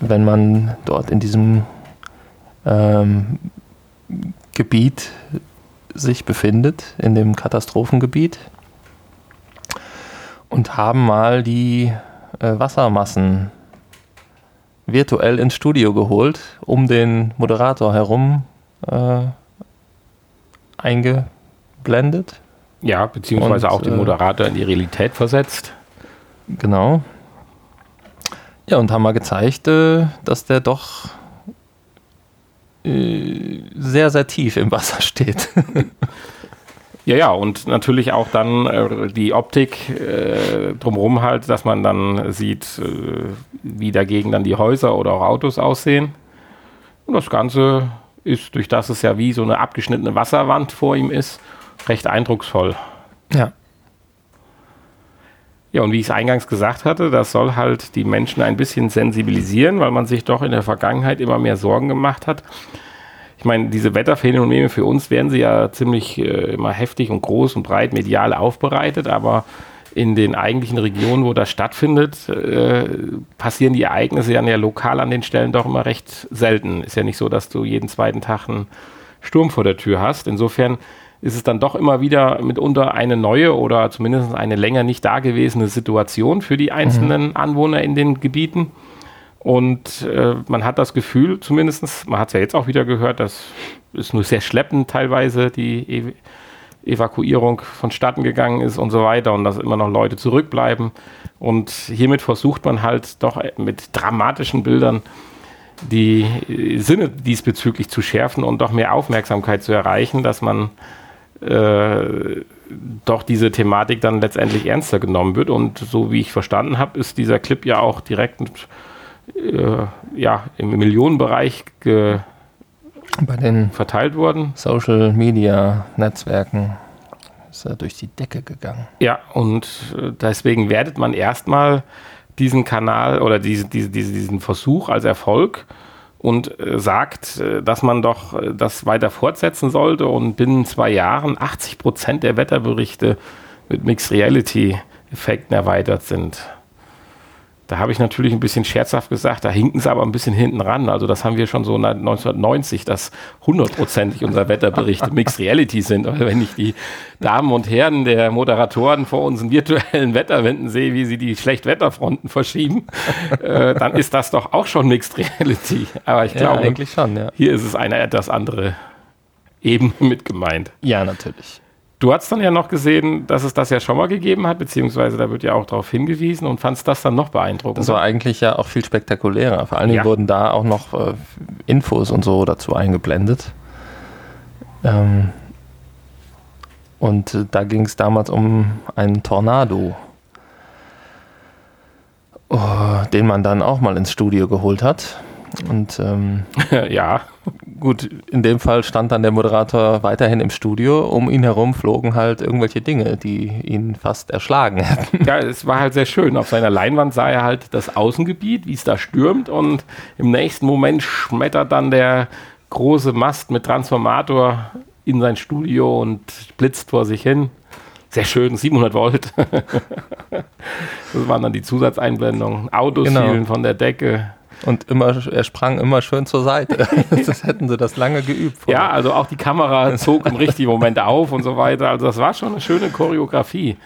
wenn man dort in diesem ähm, Gebiet sich befindet, in dem Katastrophengebiet und haben mal die äh, Wassermassen virtuell ins Studio geholt, um den Moderator herum äh, eingeblendet. Ja, beziehungsweise und, auch den äh, Moderator in die Realität versetzt. Genau. Ja, und haben mal gezeigt, äh, dass der doch äh, sehr, sehr tief im Wasser steht. [laughs] Ja, ja, und natürlich auch dann äh, die Optik äh, drumherum halt, dass man dann sieht, äh, wie dagegen dann die Häuser oder auch Autos aussehen. Und das Ganze ist, durch das es ja wie so eine abgeschnittene Wasserwand vor ihm ist, recht eindrucksvoll. Ja. Ja, und wie ich es eingangs gesagt hatte, das soll halt die Menschen ein bisschen sensibilisieren, weil man sich doch in der Vergangenheit immer mehr Sorgen gemacht hat ich meine, diese Wetterphänomene für uns werden sie ja ziemlich äh, immer heftig und groß und breit medial aufbereitet, aber in den eigentlichen Regionen, wo das stattfindet, äh, passieren die Ereignisse ja lokal an den Stellen doch immer recht selten. Ist ja nicht so, dass du jeden zweiten Tag einen Sturm vor der Tür hast. Insofern ist es dann doch immer wieder mitunter eine neue oder zumindest eine länger nicht dagewesene Situation für die einzelnen mhm. Anwohner in den Gebieten. Und äh, man hat das Gefühl, zumindest, man hat es ja jetzt auch wieder gehört, dass es nur sehr schleppend teilweise die e Evakuierung vonstatten gegangen ist und so weiter und dass immer noch Leute zurückbleiben. Und hiermit versucht man halt doch mit dramatischen Bildern die Sinne diesbezüglich zu schärfen und doch mehr Aufmerksamkeit zu erreichen, dass man äh, doch diese Thematik dann letztendlich ernster genommen wird. Und so wie ich verstanden habe, ist dieser Clip ja auch direkt äh, ja, im Millionenbereich bei den verteilt worden. Social Media Netzwerken ist er durch die Decke gegangen. Ja, und äh, deswegen wertet man erstmal diesen Kanal oder diese, diese, diesen Versuch als Erfolg und äh, sagt, äh, dass man doch äh, das weiter fortsetzen sollte und binnen zwei Jahren 80 Prozent der Wetterberichte mit Mixed Reality Effekten erweitert sind. Da habe ich natürlich ein bisschen scherzhaft gesagt, da hinken sie aber ein bisschen hinten ran. Also das haben wir schon so 1990, dass hundertprozentig unser Wetterbericht [laughs] Mixed Reality sind. Oder wenn ich die Damen und Herren der Moderatoren vor unseren virtuellen Wetterwänden sehe, wie sie die Schlechtwetterfronten verschieben, äh, dann ist das doch auch schon Mixed Reality. Aber ich glaube, eigentlich schon, ja. hier ist es eine etwas andere Ebene mit gemeint. Ja, natürlich. Du hast dann ja noch gesehen, dass es das ja schon mal gegeben hat, beziehungsweise da wird ja auch darauf hingewiesen und fandst das dann noch beeindruckend. Das war eigentlich ja auch viel spektakulärer. Vor allen Dingen ja. wurden da auch noch äh, Infos und so dazu eingeblendet. Ähm, und äh, da ging es damals um einen Tornado. oh, den man dann auch mal ins Studio geholt hat. Und ähm, [laughs] ja. Gut, in dem Fall stand dann der Moderator weiterhin im Studio. Um ihn herum flogen halt irgendwelche Dinge, die ihn fast erschlagen hätten. Ja, es war halt sehr schön. Auf seiner Leinwand sah er halt das Außengebiet, wie es da stürmt. Und im nächsten Moment schmettert dann der große Mast mit Transformator in sein Studio und blitzt vor sich hin. Sehr schön, 700 Volt. [laughs] das waren dann die Zusatzeinblendungen. Autos genau. fielen von der Decke. Und immer, er sprang immer schön zur Seite. [laughs] das hätten sie das lange geübt. Vorher. Ja, also auch die Kamera [laughs] zog im richtigen Moment auf und so weiter. Also das war schon eine schöne Choreografie.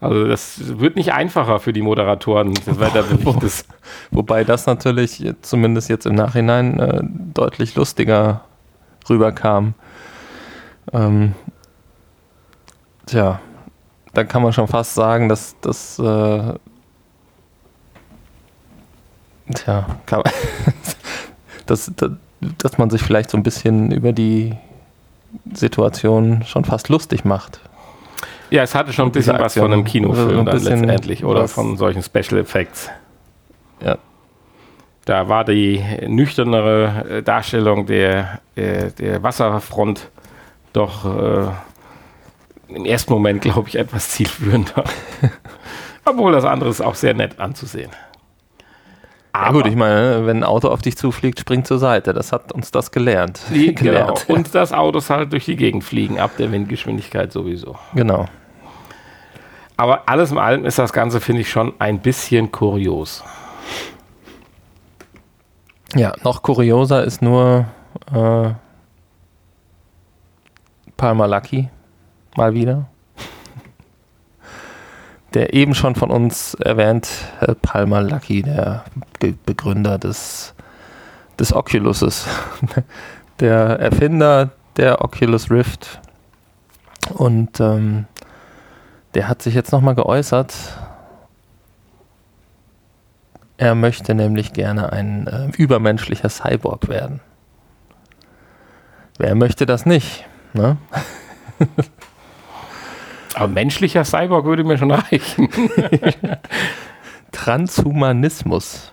Also das wird nicht einfacher für die Moderatoren [laughs] des Wetterberichtes. Wobei das natürlich zumindest jetzt im Nachhinein äh, deutlich lustiger rüberkam. Ähm, tja, da kann man schon fast sagen, dass das äh, Tja, kann man [laughs] dass, dass, dass man sich vielleicht so ein bisschen über die Situation schon fast lustig macht. Ja, es hatte schon ein bisschen was von einem Kinofilm dann letztendlich oder von solchen Special Effects. Ja. Da war die nüchternere äh, Darstellung der, der, der Wasserfront doch äh, im ersten Moment, glaube ich, etwas [laughs] zielführender. [laughs] Obwohl das andere ist auch sehr nett anzusehen. Aber gut, ich meine, wenn ein Auto auf dich zufliegt, spring zur Seite. Das hat uns das gelernt. [laughs] Die, gelernt. Genau. Und das Autos halt durch die Gegend fliegen, ab der Windgeschwindigkeit sowieso. Genau. Aber alles in allem ist das Ganze, finde ich, schon ein bisschen kurios. Ja, noch kurioser ist nur äh, Palmer Lucky. Mal wieder der eben schon von uns erwähnt, Palmer Lucky, der Be Begründer des, des Oculuses, [laughs] der Erfinder der Oculus Rift. Und ähm, der hat sich jetzt nochmal geäußert. Er möchte nämlich gerne ein äh, übermenschlicher Cyborg werden. Wer möchte das nicht? Ne? [laughs] Aber menschlicher Cyborg würde mir schon [laughs] reichen. Transhumanismus.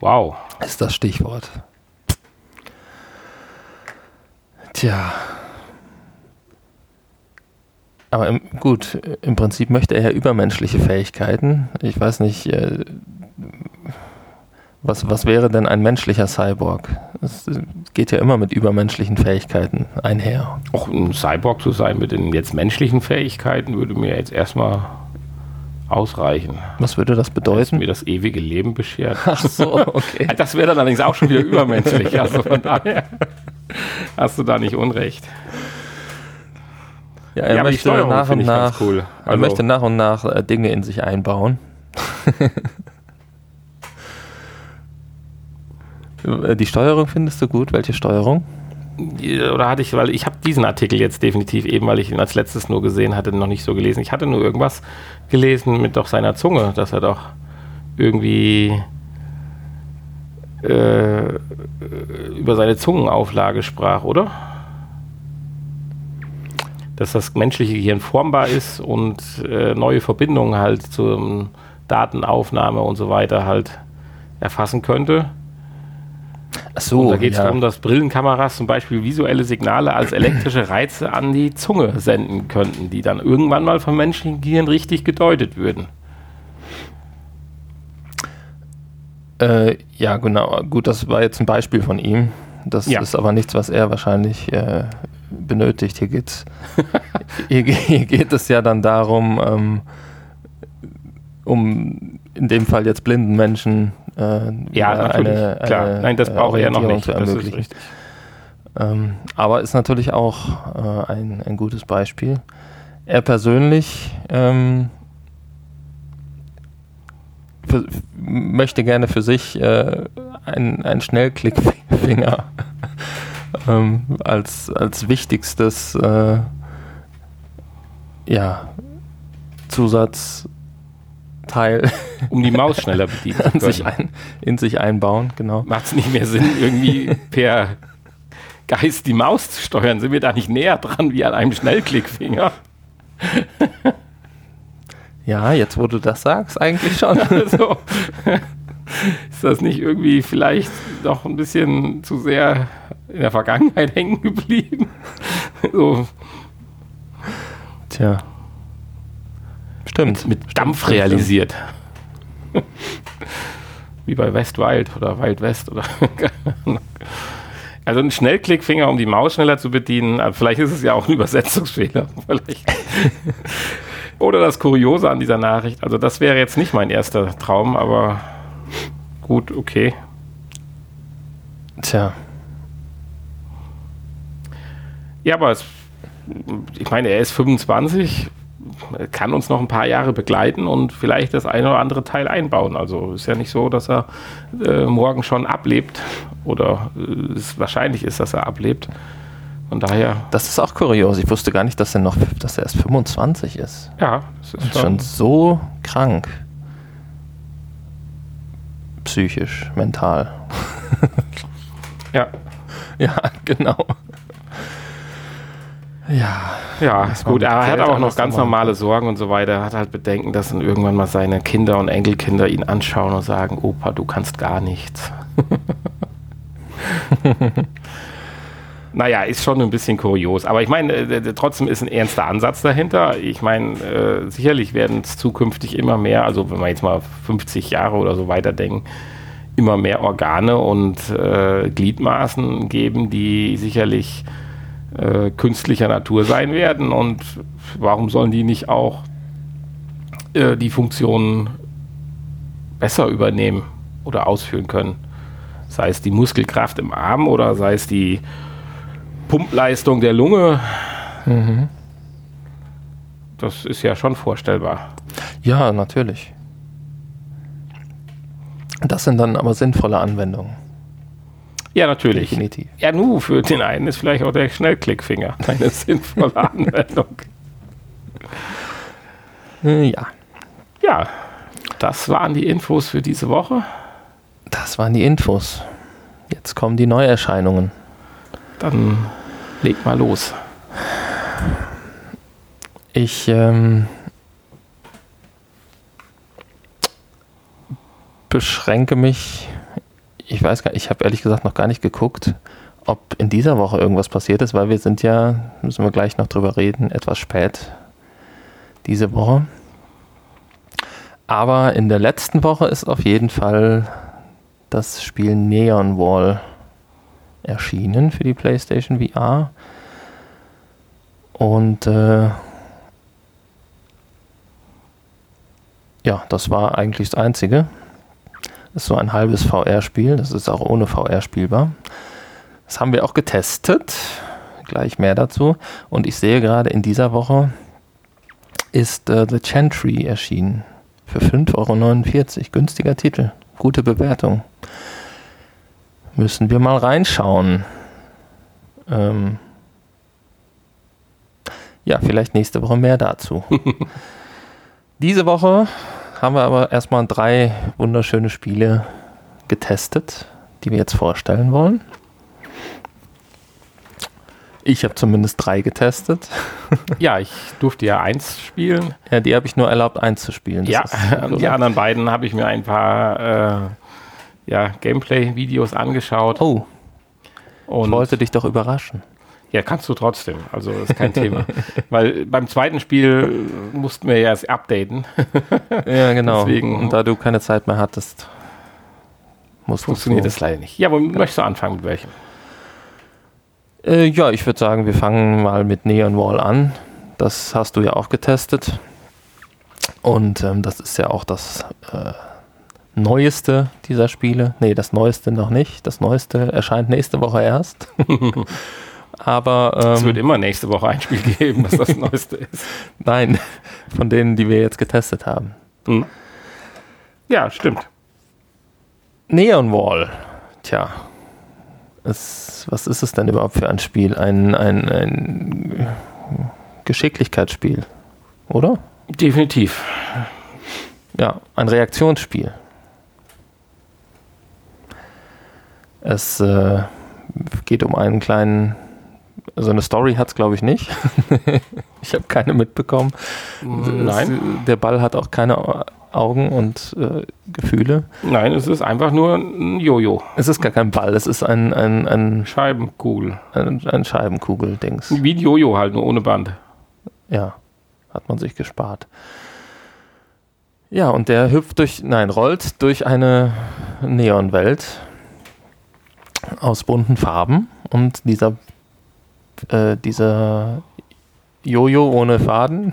Wow. Ist das Stichwort. Tja. Aber im, gut, im Prinzip möchte er ja übermenschliche Fähigkeiten. Ich weiß nicht, äh, was, was wäre denn ein menschlicher Cyborg? Es geht ja immer mit übermenschlichen Fähigkeiten einher. Auch ein Cyborg zu sein mit den jetzt menschlichen Fähigkeiten würde mir jetzt erstmal ausreichen. Was würde das bedeuten? Dass mir das ewige Leben beschert. Ach so, okay. [laughs] Das wäre dann allerdings auch schon wieder übermenschlich. Also von daher hast du da nicht unrecht. Ja, er ja, möchte nach und nach, cool. also er möchte nach und nach äh, Dinge in sich einbauen. [laughs] Äh, die Steuerung findest du gut? Welche Steuerung? Oder hatte ich, weil ich habe diesen Artikel jetzt definitiv eben, weil ich ihn als letztes nur gesehen hatte, noch nicht so gelesen. Ich hatte nur irgendwas gelesen mit doch seiner Zunge, dass er doch irgendwie äh, über seine Zungenauflage sprach, oder? Dass das menschliche Gehirn formbar ist und äh, neue Verbindungen halt zur Datenaufnahme und so weiter halt erfassen könnte. Ach so, und da geht es ja. darum, dass Brillenkameras zum Beispiel visuelle Signale als elektrische Reize an die Zunge senden könnten, die dann irgendwann mal vom menschlichen Gehirn richtig gedeutet würden. Äh, ja, genau. Gut, das war jetzt ein Beispiel von ihm. Das ja. ist aber nichts, was er wahrscheinlich äh, benötigt. Hier, geht's, [laughs] hier, hier, geht es ja dann darum, ähm, um in dem Fall jetzt blinden Menschen äh, ja, eine, klar. Eine, Nein, das brauche ich ja noch nicht. Das ist richtig. Ähm, aber ist natürlich auch äh, ein, ein gutes Beispiel. Er persönlich ähm, für, möchte gerne für sich äh, einen Schnellklickfinger [laughs] ähm, als, als wichtigstes äh, ja, Zusatz Teil. [laughs] Um die Maus schneller bedienen zu [laughs] können. Sich ein, in sich einbauen, genau. Macht es nicht mehr Sinn, irgendwie per Geist die Maus zu steuern? Sind wir da nicht näher dran wie an einem Schnellklickfinger? [laughs] ja, jetzt wo du das sagst, eigentlich schon. Also, ist das nicht irgendwie vielleicht noch ein bisschen zu sehr in der Vergangenheit hängen geblieben? so. Tja. Stimmt. Mit, mit Dampf stimmt, realisiert. [laughs] Wie bei West Wild oder Wild West oder. [laughs] also ein Schnellklickfinger, um die Maus schneller zu bedienen. Vielleicht ist es ja auch ein Übersetzungsfehler. [laughs] Oder das Kuriose an dieser Nachricht. Also das wäre jetzt nicht mein erster Traum, aber gut, okay. Tja. Ja, aber es, ich meine, er ist 25, kann uns noch ein paar Jahre begleiten und vielleicht das eine oder andere Teil einbauen. Also ist ja nicht so, dass er äh, morgen schon ablebt oder äh, es wahrscheinlich ist, dass er ablebt. Von daher. Das ist auch kurios. Ich wusste gar nicht, dass er noch, dass er erst 25 ist. Ja, das ist schon, schon so krank. Psychisch, mental. ja. [laughs] Ja, genau. Ja, ja, ist gut. Aber er hat auch noch ganz normale Sorgen und so weiter. Er hat halt Bedenken, dass dann irgendwann mal seine Kinder und Enkelkinder ihn anschauen und sagen: Opa, du kannst gar nichts. [laughs] naja, ist schon ein bisschen kurios. Aber ich meine, äh, trotzdem ist ein ernster Ansatz dahinter. Ich meine, äh, sicherlich werden es zukünftig immer mehr, also wenn wir jetzt mal 50 Jahre oder so weiterdenken, immer mehr Organe und äh, Gliedmaßen geben, die sicherlich äh, künstlicher Natur sein werden. Und warum sollen die nicht auch äh, die Funktionen besser übernehmen oder ausführen können? Sei es die Muskelkraft im Arm oder sei es die Pumpleistung der Lunge. Mhm. Das ist ja schon vorstellbar. Ja, natürlich. Das sind dann aber sinnvolle Anwendungen. Ja, natürlich. Definitiv. Ja, nu, für den einen ist vielleicht auch der Schnellklickfinger [laughs] eine sinnvolle Anwendung. Äh, ja. Ja, das waren die Infos für diese Woche. Das waren die Infos. Jetzt kommen die Neuerscheinungen. Dann leg mal los. Ich ähm, beschränke mich ich weiß gar ich habe ehrlich gesagt noch gar nicht geguckt, ob in dieser Woche irgendwas passiert ist, weil wir sind ja, müssen wir gleich noch drüber reden, etwas spät diese Woche. Aber in der letzten Woche ist auf jeden Fall das Spiel Neon Wall erschienen für die PlayStation VR. Und äh, ja, das war eigentlich das Einzige. Das ist so ein halbes VR-Spiel. Das ist auch ohne VR spielbar. Das haben wir auch getestet. Gleich mehr dazu. Und ich sehe gerade in dieser Woche ist äh, The Chantry erschienen. Für 5,49 Euro. Günstiger Titel. Gute Bewertung. Müssen wir mal reinschauen. Ähm ja, vielleicht nächste Woche mehr dazu. [laughs] Diese Woche haben wir aber erstmal drei wunderschöne Spiele getestet, die wir jetzt vorstellen wollen. Ich habe zumindest drei getestet. [laughs] Ja, ich durfte ja eins spielen. Ja, die habe ich nur erlaubt, eins zu spielen. Das ja, ist, [laughs] die anderen beiden habe ich mir ein paar äh, ja, Gameplay-Videos angeschaut. Oh. Und ich wollte dich doch überraschen. Ja, kannst du trotzdem. Also ist kein Thema. [laughs] Weil beim zweiten Spiel mussten wir ja erst updaten. [laughs] ja, genau. Deswegen, Und da du keine Zeit mehr hattest, musst funktioniert das leider nicht. Ja, aber möchtest du anfangen mit welchem? Äh, ja, ich würde sagen, wir fangen mal mit Neon Wall an. Das hast du ja auch getestet. Und ähm, das ist ja auch das äh, neueste dieser Spiele. Nee, das neueste noch nicht. Das neueste erscheint nächste Woche erst. [laughs] Aber ähm, es wird immer nächste Woche ein Spiel geben, das das [laughs] Neueste ist. Nein, von denen, die wir jetzt getestet haben. Hm. Ja, stimmt. Neon Wall. Tja, es, was ist es denn überhaupt für ein Spiel? Ein, ein, ein Geschicklichkeitsspiel, oder? Definitiv. Ja, ein Reaktionsspiel. Es äh, geht um einen kleinen so eine Story hat es, glaube ich, nicht. [laughs] ich habe keine mitbekommen. Nein. der Ball hat auch keine Augen und äh, Gefühle. Nein, es ist einfach nur ein Jojo. Es ist gar kein Ball, es ist ein, ein, ein, Scheibenkugel. ein, ein Scheibenkugel-Dings. Wie ein Jojo halt, nur ohne Band. Ja, hat man sich gespart. Ja, und der hüpft durch, nein, rollt durch eine Neonwelt aus bunten Farben und dieser, äh, dieser Jojo ohne Faden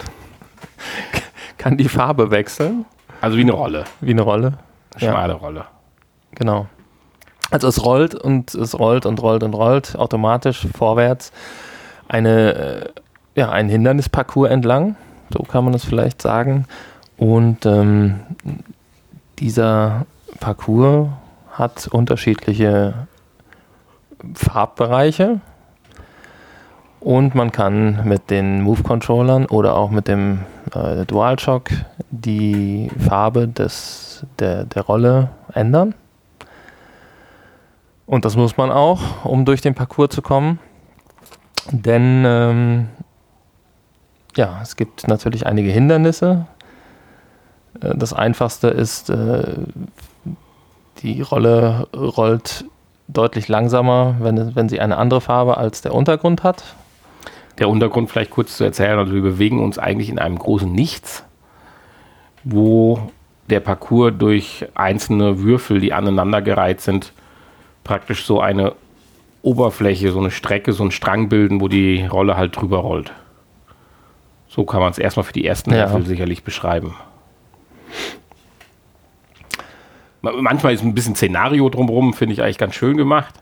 [laughs] kann die Farbe wechseln, Also wie eine Rolle. wie eine Rolle. Eine Ja. schmale Rolle. Genau. Also es rollt und es rollt und rollt und rollt automatisch vorwärts eine, äh, ja, ein Hindernisparcours entlang, so kann man es vielleicht sagen. Und ähm, dieser Parcours hat unterschiedliche Farbbereiche und man kann mit den Move-Controllern oder auch mit dem äh, DualShock die Farbe des, der, der Rolle ändern. Und das muss man auch, um durch den Parcours zu kommen. Denn ähm, ja, es gibt natürlich einige Hindernisse. Äh, Das einfachste ist, äh, die Rolle rollt deutlich langsamer, wenn, wenn sie eine andere Farbe als der Untergrund hat. Der Untergrund vielleicht kurz zu erzählen. Also wir bewegen uns eigentlich in einem großen Nichts, wo der Parcours durch einzelne Würfel, die aneinandergereiht sind, praktisch so eine Oberfläche, so eine Strecke, so einen Strang bilden, wo die Rolle halt drüber rollt. So kann man es erstmal für die ersten Ja. Würfel sicherlich beschreiben. Ma- Manchmal ist ein bisschen Szenario drumherum, finde ich eigentlich ganz schön gemacht.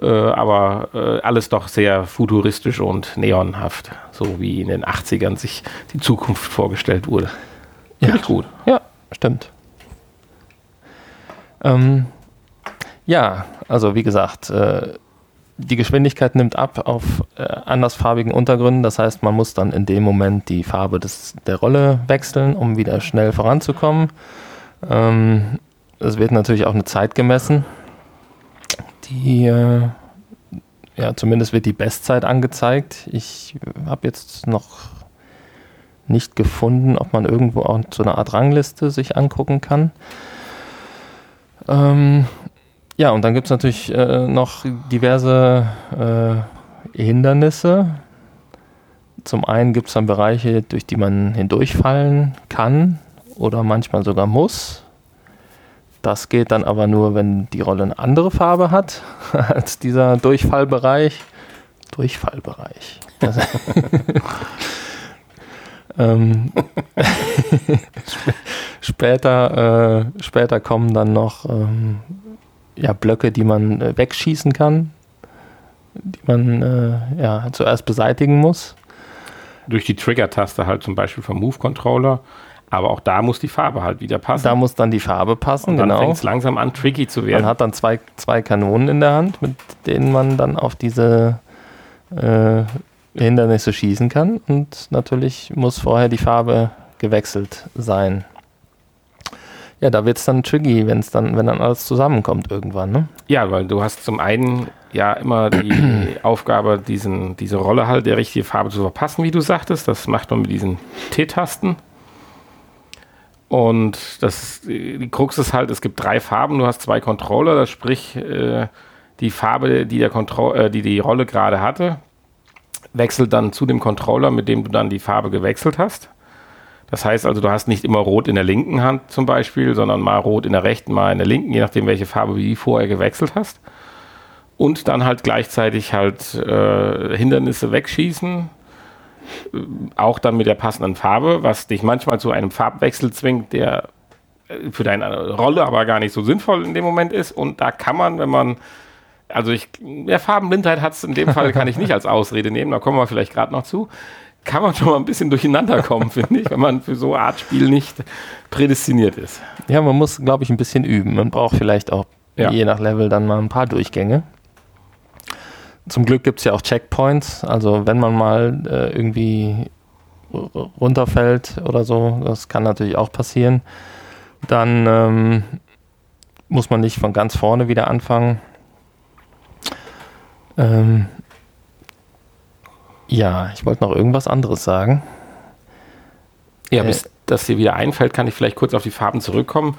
Äh, aber äh, alles doch sehr futuristisch und neonhaft, so wie in den 80ern sich die Zukunft vorgestellt wurde. Finde ich gut. Ja, stimmt. Ähm, ja, also wie gesagt, äh, die Geschwindigkeit nimmt ab auf äh, andersfarbigen Untergründen. Das heißt, man muss dann in dem Moment die Farbe des, der Rolle wechseln, um wieder schnell voranzukommen. Ähm, es wird natürlich auch eine Zeit gemessen. Die, äh, ja, zumindest wird die Bestzeit angezeigt. Ich habe jetzt noch nicht gefunden, ob man irgendwo auch so eine Art Rangliste sich angucken kann. Ähm, ja, und dann gibt es natürlich äh, noch diverse äh, Hindernisse. Zum einen gibt es dann Bereiche, durch die man hindurchfallen kann oder manchmal sogar muss. Das geht dann aber nur, wenn die Rolle eine andere Farbe hat [laughs] als dieser Durchfallbereich. Durchfallbereich. [laughs] Ähm, [laughs] später, äh, später kommen dann noch ähm, ja, Blöcke, die man äh, wegschießen kann, die man äh, ja, zuerst beseitigen muss. Durch die Trigger-Taste halt zum Beispiel vom Move-Controller. Aber auch da muss die Farbe halt wieder passen. Da muss dann die Farbe passen, und dann genau. fängt es langsam an, tricky zu Man werden. hat dann zwei, zwei Kanonen in der Hand, mit denen man dann auf diese äh, Hindernisse schießen kann. Und natürlich muss vorher die Farbe gewechselt sein. Ja, da wird es dann tricky, wenn's dann, wenn dann alles zusammenkommt irgendwann. Ne? Ja, weil du hast zum einen ja immer die [clears throat] Aufgabe, diesen, diese Rolle halt der richtige Farbe zu verpassen, wie du sagtest. Das macht man mit diesen T-Tasten. Und das, die Krux ist halt, es gibt drei Farben, du hast zwei Controller, das sprich, äh, die Farbe, die, der Kontro äh, die die Rolle gerade hatte, wechselt dann zu dem Controller, mit dem du dann die Farbe gewechselt hast. Das heißt also, du hast nicht immer rot in der linken Hand zum Beispiel, sondern mal rot in der rechten, mal in der linken, je nachdem, welche Farbe du vorher gewechselt hast. Und dann halt gleichzeitig halt äh, Hindernisse wegschießen, auch dann mit der passenden Farbe, was dich manchmal zu einem Farbwechsel zwingt, der äh, für deine Rolle aber gar nicht so sinnvoll in dem Moment ist. Und da kann man, wenn man, also ich, der Farbenblindheit hat es in dem Fall, kann ich nicht als Ausrede nehmen, da kommen wir vielleicht gerade noch zu, kann man schon mal ein bisschen durcheinander kommen, [laughs] finde ich, wenn man für so Art Spiel nicht prädestiniert ist. Ja, man muss, glaube ich, ein bisschen üben. Man braucht vielleicht auch Ja. je nach Level dann mal ein paar Durchgänge. Zum Glück gibt es ja auch Checkpoints. Also wenn man mal äh, irgendwie runterfällt oder so, das kann natürlich auch passieren, dann ähm, muss man nicht von ganz vorne wieder anfangen. Ähm, ja, ich wollte noch irgendwas anderes sagen. Ja, Äh, bis das hier wieder einfällt, kann ich vielleicht kurz auf die Farben zurückkommen.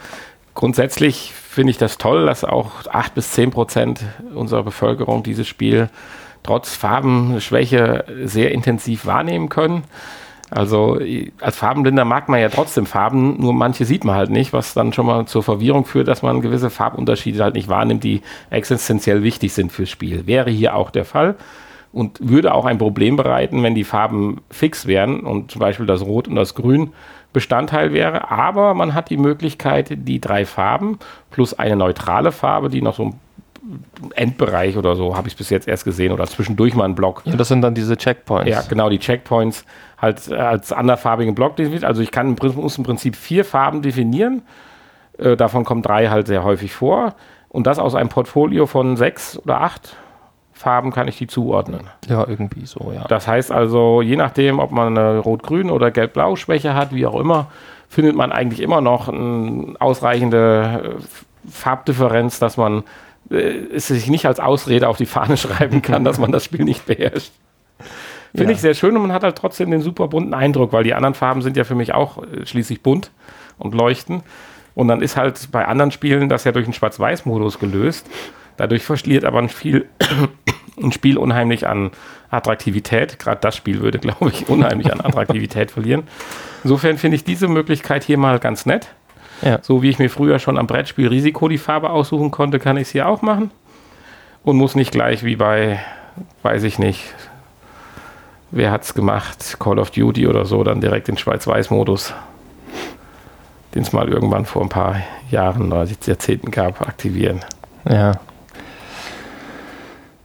Grundsätzlich finde ich das toll, dass auch 8 bis 10 Prozent unserer Bevölkerung dieses Spiel trotz Farbenschwäche sehr intensiv wahrnehmen können. Also als Farbenblinder mag man ja trotzdem Farben, nur manche sieht man halt nicht, was dann schon mal zur Verwirrung führt, dass man gewisse Farbunterschiede halt nicht wahrnimmt, die existenziell wichtig sind fürs Spiel. Wäre hier auch der Fall und würde auch ein Problem bereiten, wenn die Farben fix wären und zum Beispiel das Rot und das Grün Bestandteil wäre. Aber man hat die Möglichkeit, die drei Farben plus eine neutrale Farbe, die noch so ein Endbereich oder so, habe ich bis jetzt erst gesehen, oder zwischendurch mal ein Block. Ja, das sind dann diese Checkpoints. Ja, genau, die Checkpoints halt als anderfarbigen Block definiert. Also ich kann im Prinzip, muss im Prinzip vier Farben definieren. Äh, davon kommen drei halt sehr häufig vor. Und das aus einem Portfolio von sechs oder acht Farben kann ich die zuordnen. Ja, irgendwie so, ja. Das heißt also, je nachdem, ob man eine Rot-Grün oder Gelb-Blau-Schwäche hat, wie auch immer, findet man eigentlich immer noch eine ausreichende äh, Farbdifferenz, dass man äh, es sich nicht als Ausrede auf die Fahne [laughs] schreiben kann, dass man das Spiel nicht beherrscht. Finde ja. ich sehr schön und man hat halt trotzdem den super bunten Eindruck, weil die anderen Farben sind ja für mich auch äh, schließlich bunt und leuchten. Und dann ist halt bei anderen Spielen das ja durch einen Schwarz-Weiß-Modus gelöst. Dadurch verliert aber ein, viel, [coughs] ein Spiel unheimlich an Attraktivität. Gerade das Spiel würde, glaube ich, unheimlich an Attraktivität [laughs] verlieren. Insofern finde ich diese Möglichkeit hier mal ganz nett. Ja. So wie ich mir früher schon am Brettspiel Risiko die Farbe aussuchen konnte, kann ich es hier auch machen. Und muss nicht gleich wie bei, weiß ich nicht, wer hat es gemacht, Call of Duty oder so, dann direkt den Schwarz-Weiß-Modus, den es mal irgendwann vor ein paar Jahren oder Jahrzehnten gab, aktivieren. Ja.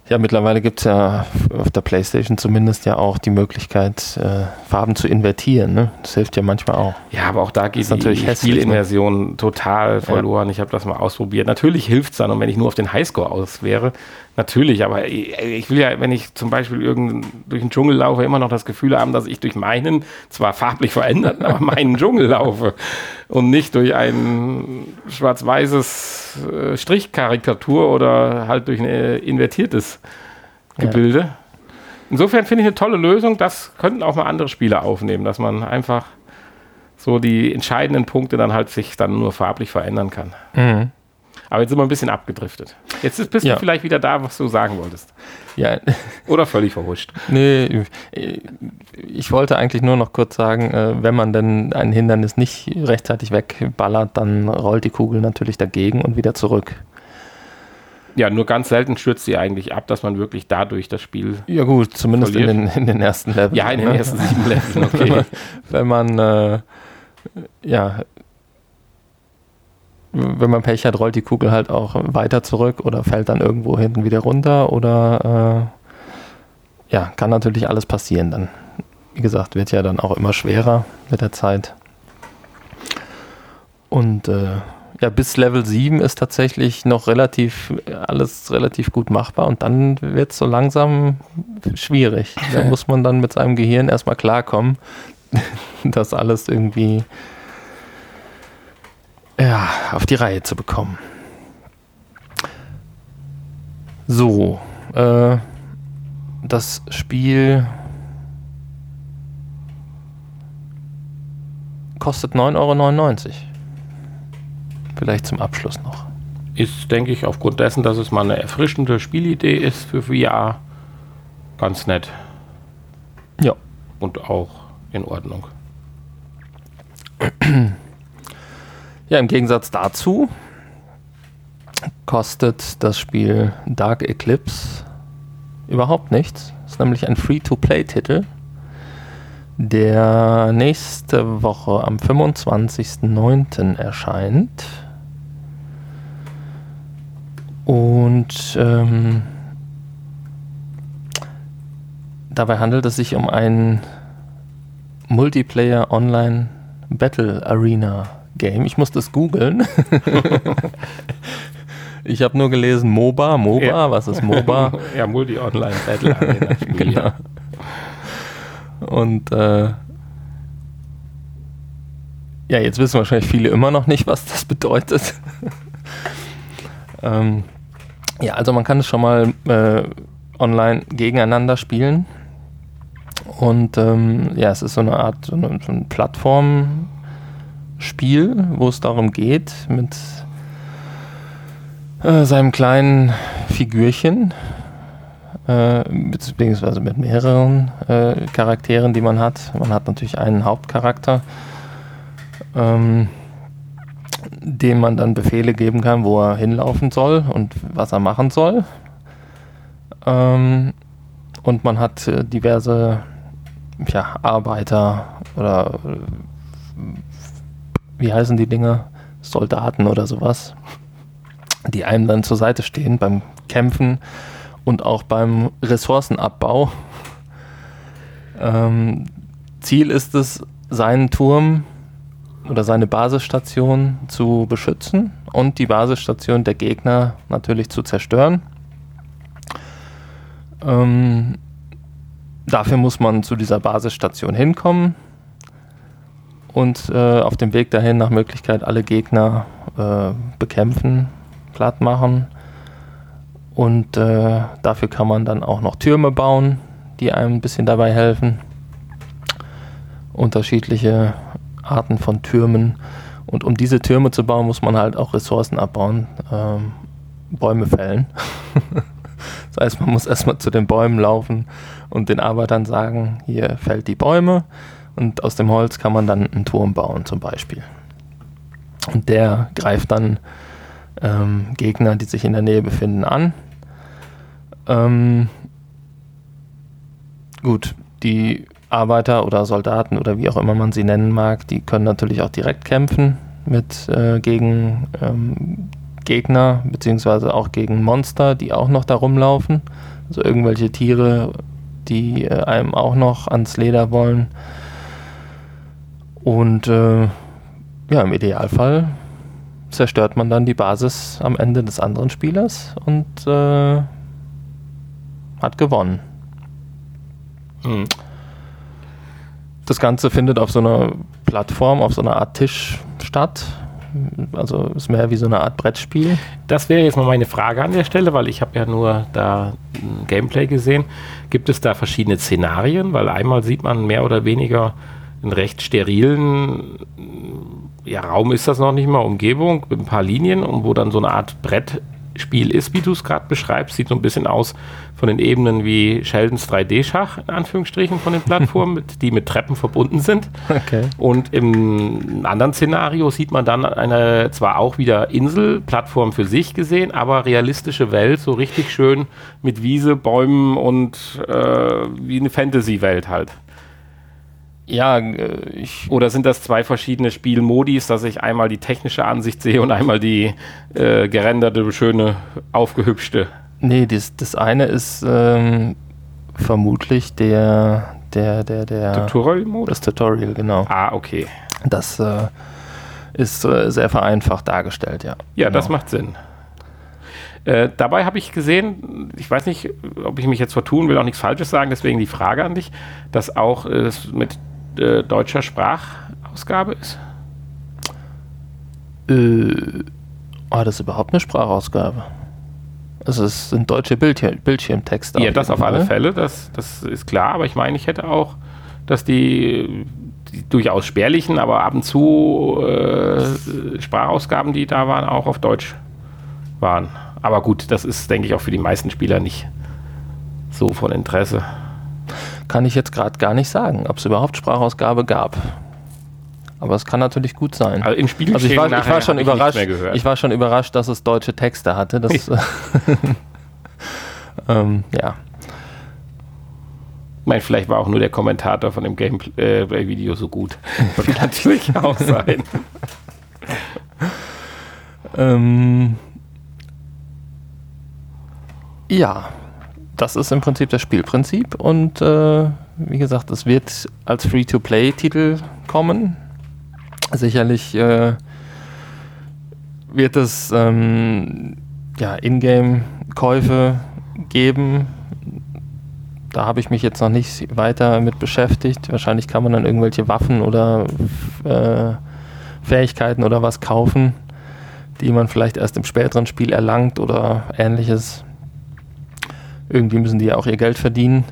Ja, mittlerweile gibt es ja auf der Playstation zumindest ja auch die Möglichkeit, äh, Farben zu invertieren. Ne? Das hilft ja manchmal auch. Ja, aber auch da geht die ne? Spielinversion total verloren. Ja. Ich habe das mal ausprobiert. Natürlich hilft es dann, und wenn ich nur auf den Highscore aus wäre, Natürlich, aber ich will ja, wenn ich zum Beispiel durch den Dschungel laufe, immer noch das Gefühl haben, dass ich durch meinen, zwar farblich veränderten, aber [laughs] meinen Dschungel laufe und nicht durch ein schwarz-weißes äh, Strichkarikatur oder halt durch ein äh, invertiertes Gebilde. Ja. Insofern finde ich eine tolle Lösung. Das könnten auch mal andere Spiele aufnehmen, dass man einfach so die entscheidenden Punkte dann halt sich dann nur farblich verändern kann. Mhm. Aber jetzt sind wir ein bisschen abgedriftet. Jetzt bist ja. du vielleicht wieder da, was du sagen wolltest. Ja. Oder völlig verhuscht. Nee, ich wollte eigentlich nur noch kurz sagen, äh, wenn man denn ein Hindernis nicht rechtzeitig wegballert, dann rollt die Kugel natürlich dagegen und wieder zurück. Ja, nur ganz selten stürzt sie eigentlich ab, dass man wirklich dadurch das Spiel. Ja, gut, zumindest in den, in den, ersten Leveln. Ja, in den ne? ersten sieben Leveln, okay. wenn [laughs] man, wenn man äh, ja, wenn man Pech hat, rollt die Kugel halt auch weiter zurück oder fällt dann irgendwo hinten wieder runter oder äh, ja, kann natürlich alles passieren dann. Wie gesagt, wird ja dann auch immer schwerer mit der Zeit. Und äh, ja, bis Level 7 ist tatsächlich noch relativ, alles relativ gut machbar und dann wird es so langsam schwierig. Da [laughs] muss man dann mit seinem Gehirn erstmal klarkommen, [laughs] dass alles irgendwie ja, auf die Reihe zu bekommen. So, äh, das Spiel kostet 9,99 Euro. Vielleicht zum Abschluss noch. Ist, denke ich, aufgrund dessen, dass es mal eine erfrischende Spielidee ist für VR, ganz nett. Ja. Und auch in Ordnung. [clears throat] Ja, im Gegensatz dazu kostet das Spiel Dark Eclipse überhaupt nichts. Das ist nämlich ein Free-to-Play-Titel, der nächste Woche am 25.09. erscheint. Und ähm, dabei handelt es sich um ein Multiplayer Online Battle Arena Game. Ich musste es googeln. [laughs] ich habe nur gelesen MOBA. MOBA, ja. was ist MOBA? [laughs] ja, Multi-Online Battle Arena. [laughs] genau. Und äh, ja, jetzt wissen wahrscheinlich viele immer noch nicht, was das bedeutet. ähm, ja, also man kann es schon mal äh, online gegeneinander spielen. Und ähm, ja, es ist so eine Art so eine, so eine Plattform Spiel, wo es darum geht, mit äh, seinem kleinen Figürchen, äh, beziehungsweise mit mehreren äh, Charakteren, die man hat. Man hat natürlich einen Hauptcharakter, ähm, dem man dann Befehle geben kann, wo er hinlaufen soll und was er machen soll. Ähm, und man hat äh, diverse ja, Arbeiter oder wie heißen die Dinge? Soldaten oder sowas, die einem dann zur Seite stehen beim Kämpfen und auch beim Ressourcenabbau. Ähm, Ziel ist es, seinen Turm oder seine Basisstation zu beschützen und die Basisstation der Gegner natürlich zu zerstören. Ähm, dafür muss man zu dieser Basisstation hinkommen und äh, auf dem Weg dahin nach Möglichkeit alle Gegner äh, bekämpfen, platt machen. Und äh, dafür kann man dann auch noch Türme bauen, die einem ein bisschen dabei helfen. Unterschiedliche Arten von Türmen. Und um diese Türme zu bauen, muss man halt auch Ressourcen abbauen, ähm, Bäume fällen. [laughs] das heißt, man muss erstmal zu den Bäumen laufen und den Arbeitern sagen, hier fällt die Bäume und aus dem Holz kann man dann einen Turm bauen zum Beispiel. Und der greift dann ähm, Gegner, die sich in der Nähe befinden, an. Ähm, gut, die Arbeiter oder Soldaten oder wie auch immer man sie nennen mag, die können natürlich auch direkt kämpfen mit äh, gegen ähm, Gegner beziehungsweise auch gegen Monster, die auch noch da rumlaufen. Also irgendwelche Tiere, die äh, einem auch noch ans Leder wollen. Und äh, ja, im Idealfall zerstört man dann die Basis am Ende des anderen Spielers und äh, hat gewonnen. Hm. Das Ganze findet auf so einer Plattform, auf so einer Art Tisch statt. Also ist mehr wie so eine Art Brettspiel. Das wäre jetzt mal meine Frage an der Stelle, weil ich habe ja nur da Gameplay gesehen. Gibt es da verschiedene Szenarien? Weil einmal sieht man mehr oder weniger einen recht sterilen ja, Raum ist das noch nicht mal, Umgebung mit ein paar Linien und wo dann so eine Art Brett Spiel ist, wie du es gerade beschreibst. Sieht so ein bisschen aus von den Ebenen wie Sheldons 3D-Schach, in Anführungsstrichen, von den Plattformen, [laughs] die mit Treppen verbunden sind. Okay. Und im anderen Szenario sieht man dann eine zwar auch wieder Insel-Plattform für sich gesehen, aber realistische Welt, so richtig schön mit Wiese, Bäumen und äh, wie eine Fantasy-Welt halt. Ja, äh, ich. Oder sind das zwei verschiedene Spielmodis, dass ich einmal die technische Ansicht sehe und einmal die äh, gerenderte, schöne, aufgehübschte? Nee, das, das eine ist ähm, vermutlich der, der, der, der. Tutorial-Modus? Das Tutorial, genau. Ah, okay. Das äh, ist äh, sehr vereinfacht dargestellt, ja. Ja, genau. das macht Sinn. Äh, dabei habe ich gesehen, ich weiß nicht, ob ich mich jetzt vertun will, auch nichts Falsches sagen, deswegen die Frage an dich, dass auch äh, mit äh, deutscher Sprachausgabe ist? Äh, oh, das ist überhaupt eine Sprachausgabe. Also es sind deutsche Bildschirm, Bildschirmtexte. Ja, das auf alle Fälle, das, das ist klar, aber ich meine, ich hätte auch, dass die, die durchaus spärlichen, aber ab und zu äh, Sprachausgaben, die da waren, auch auf Deutsch waren. Aber gut, das ist, denke ich, auch für die meisten Spieler nicht so von Interesse kann ich jetzt gerade gar nicht sagen, ob es überhaupt Sprachausgabe gab. Aber es kann natürlich gut sein. Also im Spiel also ich war, ich war schon überrascht. Ich, war schon überrascht, dass es deutsche Texte hatte. Das, [laughs] ähm, ja. Ich meine, vielleicht war auch nur der Kommentator von dem Gameplay-Video äh, so gut. [laughs] Das kann natürlich auch sein. [laughs] ähm, ja, das ist im Prinzip das Spielprinzip und äh, wie gesagt, es wird als Free-to-Play-Titel kommen. Sicherlich äh, wird es ähm, ja, Ingame-Käufe geben. Da habe ich mich jetzt noch nicht weiter mit beschäftigt. Wahrscheinlich kann man dann irgendwelche Waffen oder äh, Fähigkeiten oder was kaufen, die man vielleicht erst im späteren Spiel erlangt oder ähnliches irgendwie müssen die ja auch ihr Geld verdienen.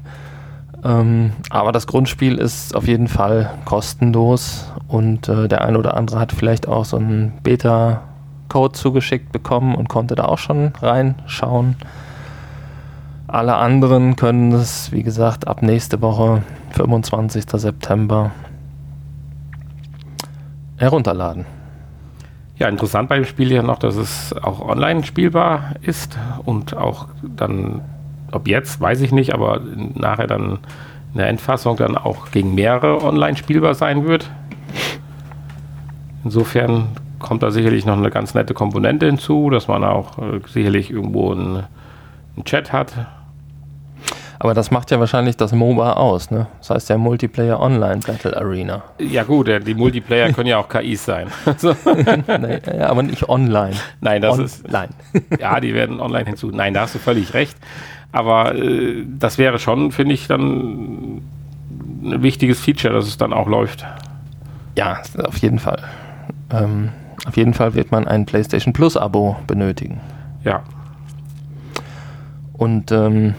Ähm, aber das Grundspiel ist auf jeden Fall kostenlos und äh, der eine oder andere hat vielleicht auch so einen Beta-Code zugeschickt bekommen und konnte da auch schon reinschauen. Alle anderen können es, wie gesagt, ab nächste Woche, 25. September, herunterladen. Ja, interessant bei dem Spiel ja noch, dass es auch online spielbar ist und auch dann, ob jetzt, weiß ich nicht, aber nachher dann in der Endfassung dann auch gegen mehrere online spielbar sein wird. Insofern kommt da sicherlich noch eine ganz nette Komponente hinzu, dass man auch äh, sicherlich irgendwo einen, einen Chat hat, aber das macht ja wahrscheinlich das MOBA aus, ne? Das heißt ja Multiplayer Online Battle Arena. Ja gut, die Multiplayer können ja auch KIs sein. [laughs] nee, aber nicht online. Nein, das On ist. Nein. Ja, die werden online hinzu. Nein, da hast du völlig recht. Aber äh, das wäre schon, finde ich, dann ein wichtiges Feature, dass es dann auch läuft. Ja, auf jeden Fall. Ähm, auf jeden Fall wird man ein PlayStation Plus Abo benötigen. Ja. Und ähm,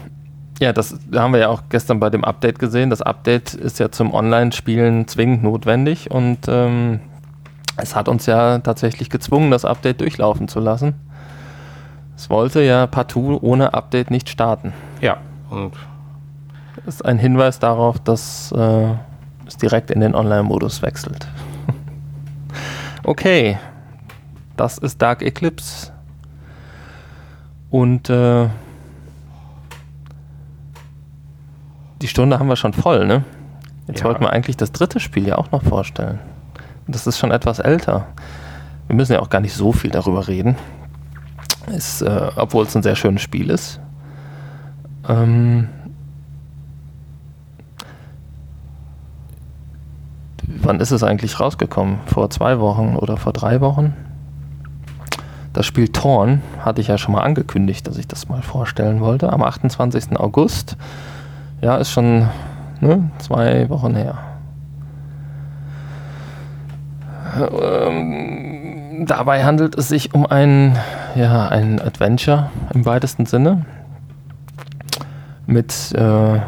ja, das haben wir ja auch gestern bei dem Update gesehen. Das Update ist ja zum Online-Spielen zwingend notwendig und ähm, es hat uns ja tatsächlich gezwungen, das Update durchlaufen zu lassen. Es wollte ja partout ohne Update nicht starten. Ja, und das ist ein Hinweis darauf, dass äh, es direkt in den Online-Modus wechselt. [laughs] okay, das ist Dark Eclipse. Und äh, die Stunde haben wir schon voll, ne? Jetzt ja. wollten wir eigentlich das dritte Spiel ja auch noch vorstellen. Das ist schon etwas älter. Wir müssen ja auch gar nicht so viel darüber reden. Ist, äh, obwohl es ein sehr schönes Spiel ist. Ähm wann ist es eigentlich rausgekommen? Vor zwei Wochen oder vor drei Wochen? Das Spiel Torn hatte ich ja schon mal angekündigt, dass ich das mal vorstellen wollte. Am 28. August ja, ist schon ne, zwei Wochen her. Ähm, dabei handelt es sich um ein, ja, ein Adventure im weitesten Sinne. Mit, äh,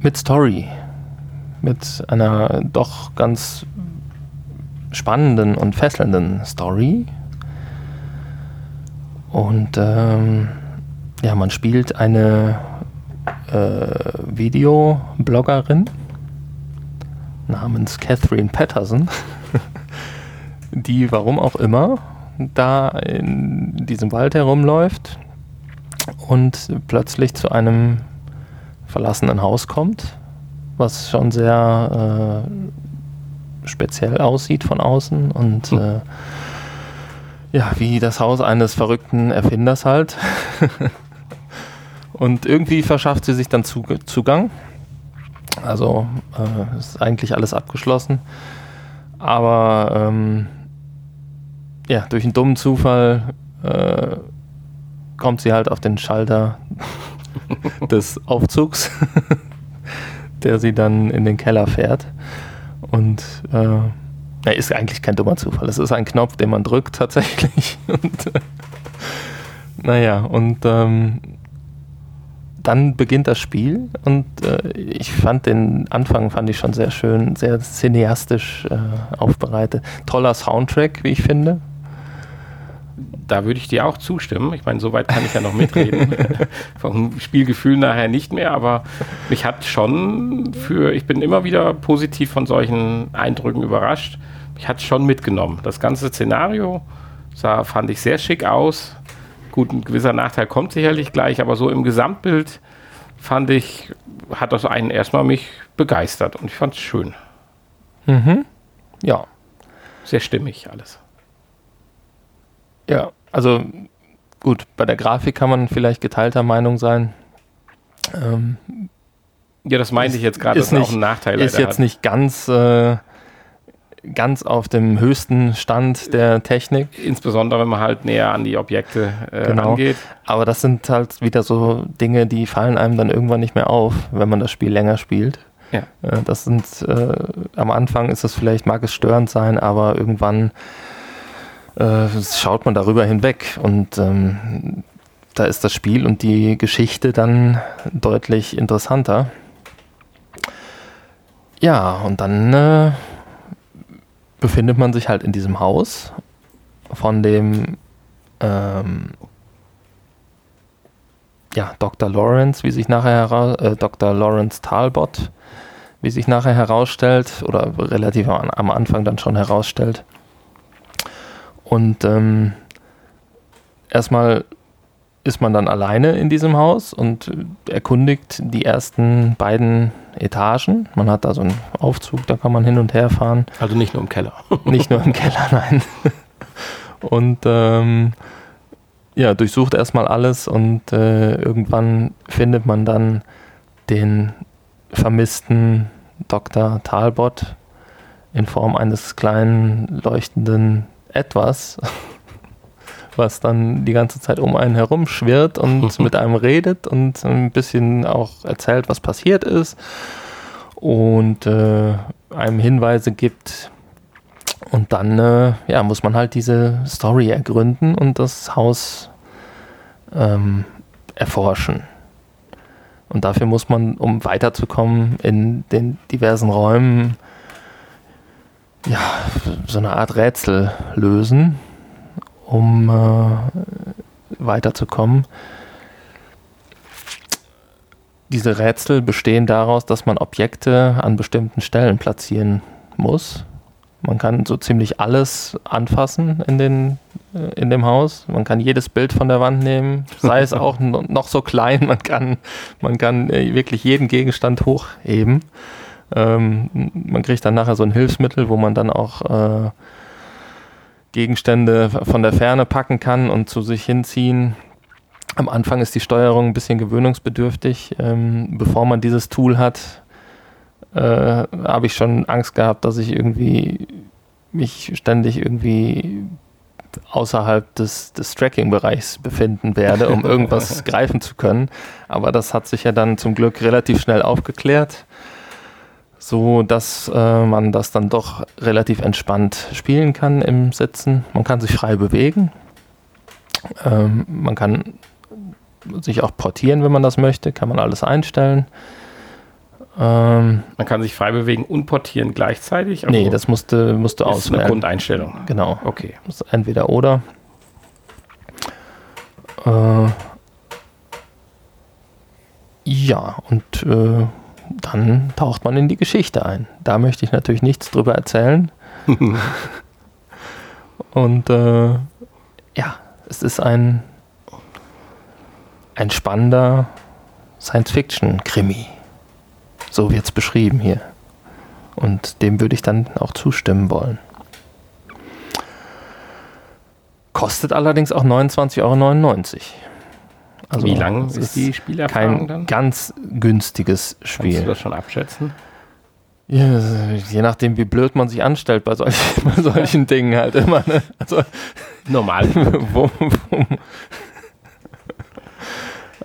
mit Story. Mit einer doch ganz spannenden und fesselnden Story. Und ähm, ja, man spielt eine äh, Videobloggerin namens Catherine Patterson, [laughs] die, warum auch immer, da in diesem Wald herumläuft und plötzlich zu einem verlassenen Haus kommt, was schon sehr äh, speziell aussieht von außen und hm. äh, ja, wie das Haus eines verrückten Erfinders halt. [laughs] Und irgendwie verschafft sie sich dann Zugang. Also äh, ist eigentlich alles abgeschlossen. Aber ähm, ja, durch einen dummen Zufall äh, kommt sie halt auf den Schalter [laughs] des Aufzugs, [laughs] der sie dann in den Keller fährt. Und äh, ist eigentlich kein dummer Zufall. Es ist ein Knopf, den man drückt tatsächlich. [laughs] und, äh, naja, und ähm, dann beginnt das Spiel und äh, ich fand den Anfang fand ich schon sehr schön, sehr cineastisch äh, aufbereitet. Toller Soundtrack, wie ich finde. Da würde ich dir auch zustimmen. Ich meine, soweit kann ich ja noch mitreden. [laughs] Vom Spielgefühl nachher nicht mehr, aber mich hat schon für, ich bin immer wieder positiv von solchen Eindrücken überrascht. Mich hat schon mitgenommen. Das ganze Szenario sah, fand ich sehr schick aus Gut, ein gewisser Nachteil kommt sicherlich gleich, aber so im Gesamtbild fand ich, hat das einen erstmal mich begeistert und ich fand es schön. Mhm. Ja. Sehr stimmig alles. Ja, also gut, bei der Grafik kann man vielleicht geteilter Meinung sein. Ähm, ja, das meinte ich jetzt gerade, das ist auch ein Nachteil. Ist jetzt hat. nicht ganz äh, ganz auf dem höchsten Stand der Technik. Insbesondere, wenn man halt näher an die Objekte äh, genau. angeht. Aber das sind halt wieder so Dinge, die fallen einem dann irgendwann nicht mehr auf, wenn man das Spiel länger spielt. Ja. Äh, das sind, äh, am Anfang ist es vielleicht, mag es störend sein, aber irgendwann äh, schaut man darüber hinweg und ähm, da ist das Spiel und die Geschichte dann deutlich interessanter. Ja, und dann äh, befindet man sich halt in diesem Haus von dem ähm, ja, Dr. Lawrence, wie sich nachher heraus, äh, Dr. Lawrence Talbot, wie sich nachher herausstellt, oder relativ am, am Anfang dann schon herausstellt. Und ähm, erstmal ist man dann alleine in diesem Haus und erkundigt die ersten beiden Etagen. Man hat da so einen Aufzug, da kann man hin und her fahren. Also nicht nur im Keller. [laughs] nicht nur im Keller, nein. [laughs] Und ähm, ja, durchsucht erstmal alles und äh, irgendwann findet man dann den vermissten Dr. Talbot in Form eines kleinen leuchtenden Etwas [laughs] was dann die ganze Zeit um einen herum schwirrt und [laughs] mit einem redet und ein bisschen auch erzählt, was passiert ist und äh, einem Hinweise gibt. Und dann äh, ja, muss man halt diese Story ergründen und das Haus ähm, erforschen. Und dafür muss man, um weiterzukommen in den diversen Räumen, ja, so eine Art Rätsel lösen um äh, weiterzukommen. Diese Rätsel bestehen daraus, dass man Objekte an bestimmten Stellen platzieren muss. Man kann so ziemlich alles anfassen in, den, äh, in dem Haus. Man kann jedes Bild von der Wand nehmen, sei es auch [laughs] noch so klein. Man kann, man kann äh, wirklich jeden Gegenstand hochheben. Ähm, man kriegt dann nachher so ein Hilfsmittel, wo man dann auch äh, Gegenstände von der Ferne packen kann und zu sich hinziehen. Am Anfang ist die Steuerung ein bisschen gewöhnungsbedürftig. Ähm, bevor man dieses Tool hat, äh, habe ich schon Angst gehabt, dass ich irgendwie mich ständig irgendwie außerhalb des, des Tracking-Bereichs befinden werde, um [laughs] irgendwas greifen zu können. Aber das hat sich ja dann zum Glück relativ schnell aufgeklärt so dass äh, man das dann doch relativ entspannt spielen kann im Sitzen. Man kann sich frei bewegen. Ähm, man kann sich auch portieren, wenn man das möchte, kann man alles einstellen. Ähm, man kann sich frei bewegen und portieren gleichzeitig? Also nee, das musste, musste ist eine Grundeinstellung. Genau. Okay. Entweder oder. Äh, ja, und äh, dann taucht man in die Geschichte ein. Da möchte ich natürlich nichts drüber erzählen. [laughs] Und äh, ja, es ist ein, ein spannender Science-Fiction-Krimi. So wird es beschrieben hier. Und dem würde ich dann auch zustimmen wollen. Kostet allerdings auch 29,99 Euro. Also Wie lang ist die Spielerfahrung kein dann? Ganz günstiges Spiel. Kannst du das schon abschätzen? Ja, je nachdem, wie blöd man sich anstellt bei, solch, [laughs] bei solchen Dingen halt immer. Ne? Also, Normal. [laughs] wo, wo,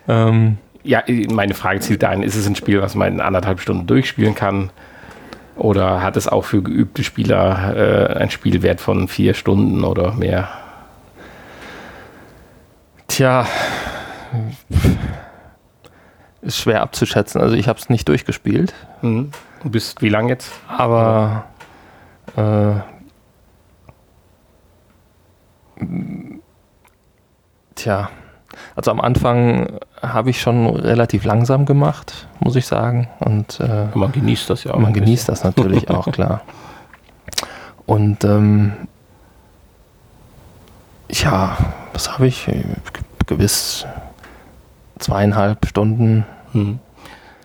ähm, ja, meine Frage zielt ein, ist es ein Spiel, was man in anderthalb Stunden durchspielen kann? Oder hat es auch für geübte Spieler äh, ein Spielwert von vier Stunden oder mehr? Tja, ist schwer abzuschätzen. Also ich habe es nicht durchgespielt. Mhm. Du bist wie lange jetzt? Aber äh, tja, also am Anfang habe ich schon relativ langsam gemacht, muss ich sagen. Und äh, man genießt das ja auch. Man genießt das natürlich auch, [laughs] klar. Und ähm, ja, was habe ich? Gewiss zweieinhalb Stunden. Hm.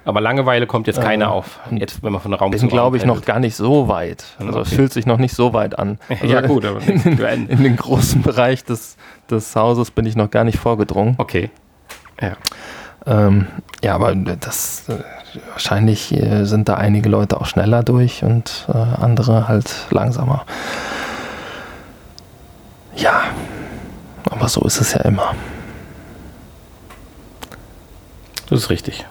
Aber Langeweile kommt jetzt keine äh, auf, jetzt, wenn man von Raum bin, zu Raum glaube ich, noch gar nicht so weit. Also okay. es fühlt sich noch nicht so weit an. [laughs] Also ja gut, aber [laughs] in, in, in, den großen Bereich des, des Hauses bin ich noch gar nicht vorgedrungen. Okay. Ja, ähm, ja aber das äh, wahrscheinlich äh, sind da einige Leute auch schneller durch und äh, andere halt langsamer. Ja, aber so ist es ja immer. Das ist richtig.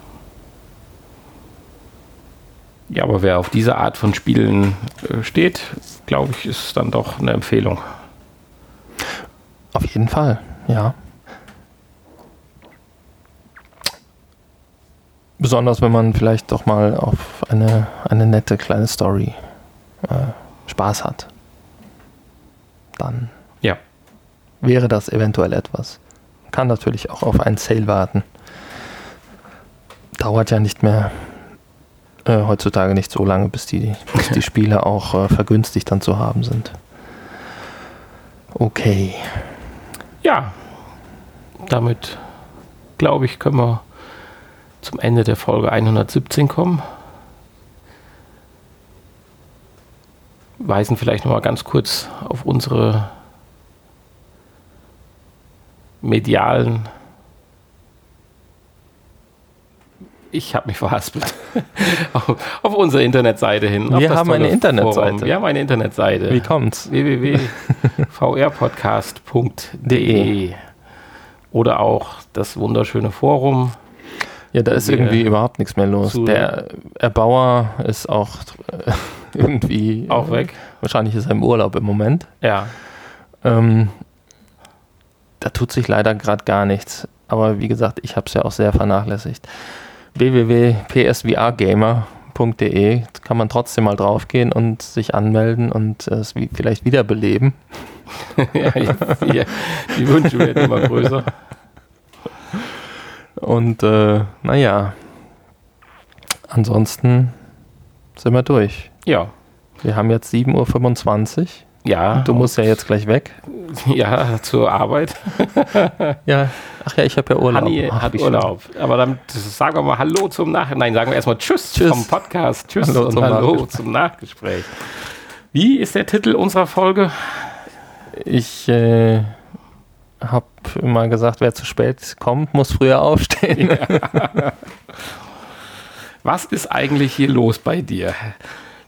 Ja, aber wer auf diese Art von Spielen äh, steht, glaube ich, ist dann doch eine Empfehlung. Auf jeden Fall, ja. Besonders wenn man vielleicht doch mal auf eine, eine nette kleine Story äh, Spaß hat. Dann ja. wäre das eventuell etwas. Kann natürlich auch auf einen Sale warten. Dauert ja nicht mehr äh, heutzutage nicht so lange, bis die, bis die [laughs] Spiele auch äh, vergünstigt dann zu haben sind. Okay. Ja, damit glaube ich, können wir zum Ende der Folge 117 kommen. Weisen vielleicht noch mal ganz kurz auf unsere medialen. Ich habe mich verhaspelt. [laughs] auf, auf unsere Internetseite hin. Wir haben eine Internetseite. Forum. Wir haben eine Internetseite Wie kommt's? www.vrpodcast.de [laughs] oder auch das wunderschöne Forum. Ja, da ist irgendwie überhaupt nichts mehr los. Der Erbauer ist auch äh, [laughs] irgendwie Auch weg. Wahrscheinlich ist er im Urlaub im Moment. Ja, Ähm, da tut sich leider gerade gar nichts. Aber wie gesagt, ich habe es ja auch sehr vernachlässigt. www.psvrgamer.de kann man trotzdem mal draufgehen und sich anmelden und es vielleicht wiederbeleben. [laughs] ja die, die Wünsche werden immer größer. Und äh, naja, ansonsten sind wir durch. Ja, Wir haben jetzt 7.25 Uhr. Ja, Du musst ja jetzt gleich weg. [laughs] ja zur Arbeit. [laughs] Ja, ach ja, ich habe ja Urlaub. Hanni Ach, hat schön. Urlaub. Aber dann sagen wir mal Hallo zum Nach... Nein, sagen wir erstmal Tschüss, Tschüss. vom Podcast. Tschüss Hallo und zum Hallo Nachgespräch. zum Nachgespräch. Wie ist der Titel unserer Folge? Ich äh, habe immer gesagt, wer zu spät kommt, muss früher aufstehen. [laughs] Was ist eigentlich hier los bei dir?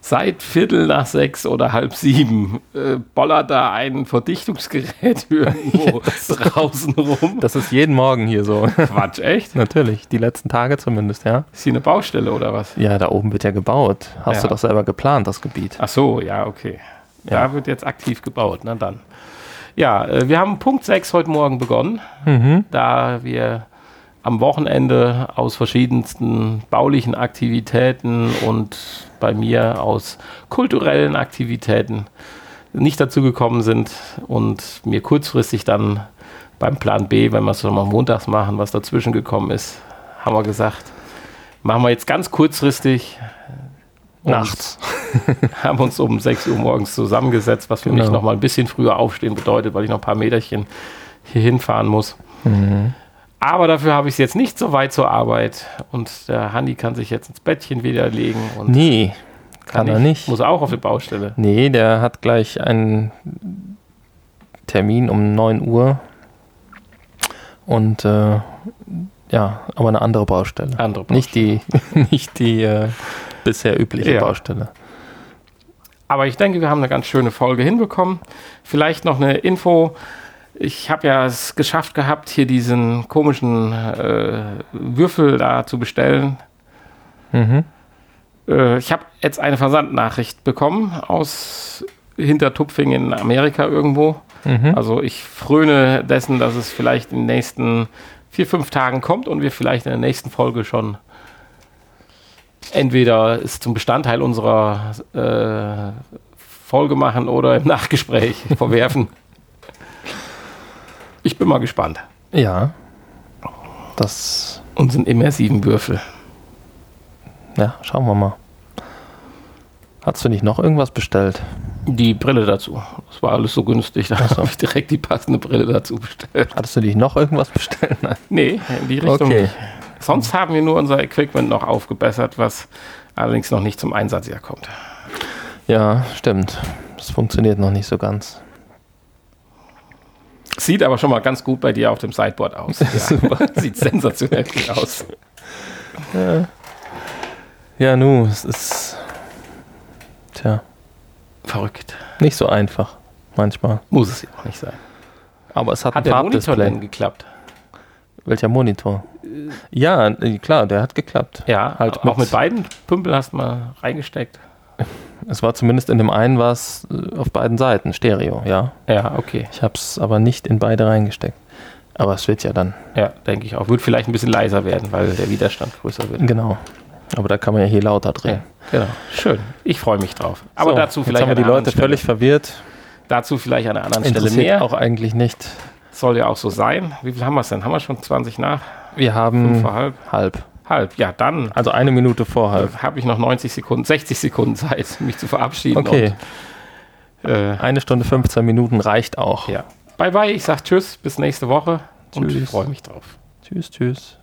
Seit Viertel nach sechs oder halb sieben äh, bollert da ein Verdichtungsgerät [laughs] irgendwo draußen rum. Das ist jeden Morgen hier so. Quatsch, echt? Natürlich, die letzten Tage zumindest, ja. Ist hier eine Baustelle oder was? Ja, da oben wird ja gebaut. Hast Ja. du doch selber geplant, das Gebiet. Ach so, ja, okay. Da Ja. wird jetzt aktiv gebaut, na dann. Ja, äh, wir haben Punkt 6 heute Morgen begonnen, Mhm. da wir am Wochenende aus verschiedensten baulichen Aktivitäten und bei mir aus kulturellen Aktivitäten nicht dazu gekommen sind und mir kurzfristig dann beim Plan B, wenn wir es mal montags machen, was dazwischen gekommen ist, haben wir gesagt, machen wir jetzt ganz kurzfristig Nachts. [laughs] haben uns um 6 Uhr morgens zusammengesetzt, was für mich Genau. noch mal ein bisschen früher aufstehen bedeutet, weil ich noch ein paar Meterchen hier hinfahren muss. Mhm. Aber dafür habe ich es jetzt nicht so weit zur Arbeit und der Handy kann sich jetzt ins Bettchen wieder legen und Nee, kann er nicht. Muss auch auf die Baustelle. Nee, der hat gleich einen Termin um 9 Uhr. Und äh, ja, aber eine andere Baustelle. Andere Baustelle. Nicht die, [laughs] nicht die äh, bisher übliche Ja. Baustelle. Aber ich denke, wir haben eine ganz schöne Folge hinbekommen. Vielleicht noch eine Info. Ich habe ja es geschafft gehabt, hier diesen komischen äh, Würfel da zu bestellen. Mhm. Äh, ich habe jetzt eine Versandnachricht bekommen aus Hintertupfing in Amerika irgendwo. Mhm. Also ich fröne dessen, dass es vielleicht in den nächsten vier, fünf Tagen kommt und wir vielleicht in der nächsten Folge schon entweder es zum Bestandteil unserer äh, Folge machen oder im Nachgespräch [laughs] verwerfen. Ich bin mal gespannt. Ja. Das, Unseren immersiven Würfel. ja, schauen wir mal. Hast du nicht noch irgendwas bestellt? Die Brille dazu. Das war alles so günstig. Da habe ich direkt die passende Brille dazu bestellt. Hattest du dich noch irgendwas bestellt? Nein. Nee, in die Richtung Okay. nicht. Sonst haben wir nur unser Equipment noch aufgebessert, was allerdings noch nicht zum Einsatz hier kommt. Ja, stimmt. Das funktioniert noch nicht so ganz. Sieht aber schon mal ganz gut bei dir auf dem Sideboard aus. [laughs] Ja. [laughs] Sieht sensationell gut aus. Ja, nu, es ist. Tja, Verrückt. nicht so einfach. Manchmal. Muss es ja auch nicht sein. Aber es hat, Hat ein der Monitor denn geklappt? Welcher Monitor? Ja, äh, klar, der hat geklappt. Ja, Halt auch mit- mit beiden Pümpel hast du mal reingesteckt. Es war zumindest in dem einen war es äh, auf beiden Seiten Stereo, ja. Ja, okay. Ich habe es aber nicht in beide reingesteckt. Aber es wird ja dann. Ja, denke ich auch. Wird vielleicht ein bisschen leiser werden, weil der Widerstand größer wird. Genau. Aber da kann man ja hier lauter drehen. Ja, genau. Schön. Ich freue mich drauf. Aber So, dazu jetzt vielleicht haben wir an die Leute anderen völlig Stelle. verwirrt. Dazu vielleicht an einer anderen Stelle Interessiert mehr. auch eigentlich nicht. Soll ja auch so sein. Wie viel haben wir es denn? Haben wir schon 20 nach? Wir Fünf haben vor halb? halb. Halb. Ja, dann Also eine Minute vor halb. habe ich noch 90 Sekunden, 60 Sekunden Zeit, [laughs] mich zu verabschieden. Okay, Und, äh, eine Stunde 15 Minuten reicht auch. ja. Bye bye. Ich sag Tschüss. Bis nächste Woche. Und Tschüss. ich freue mich drauf. Tschüss, tschüss.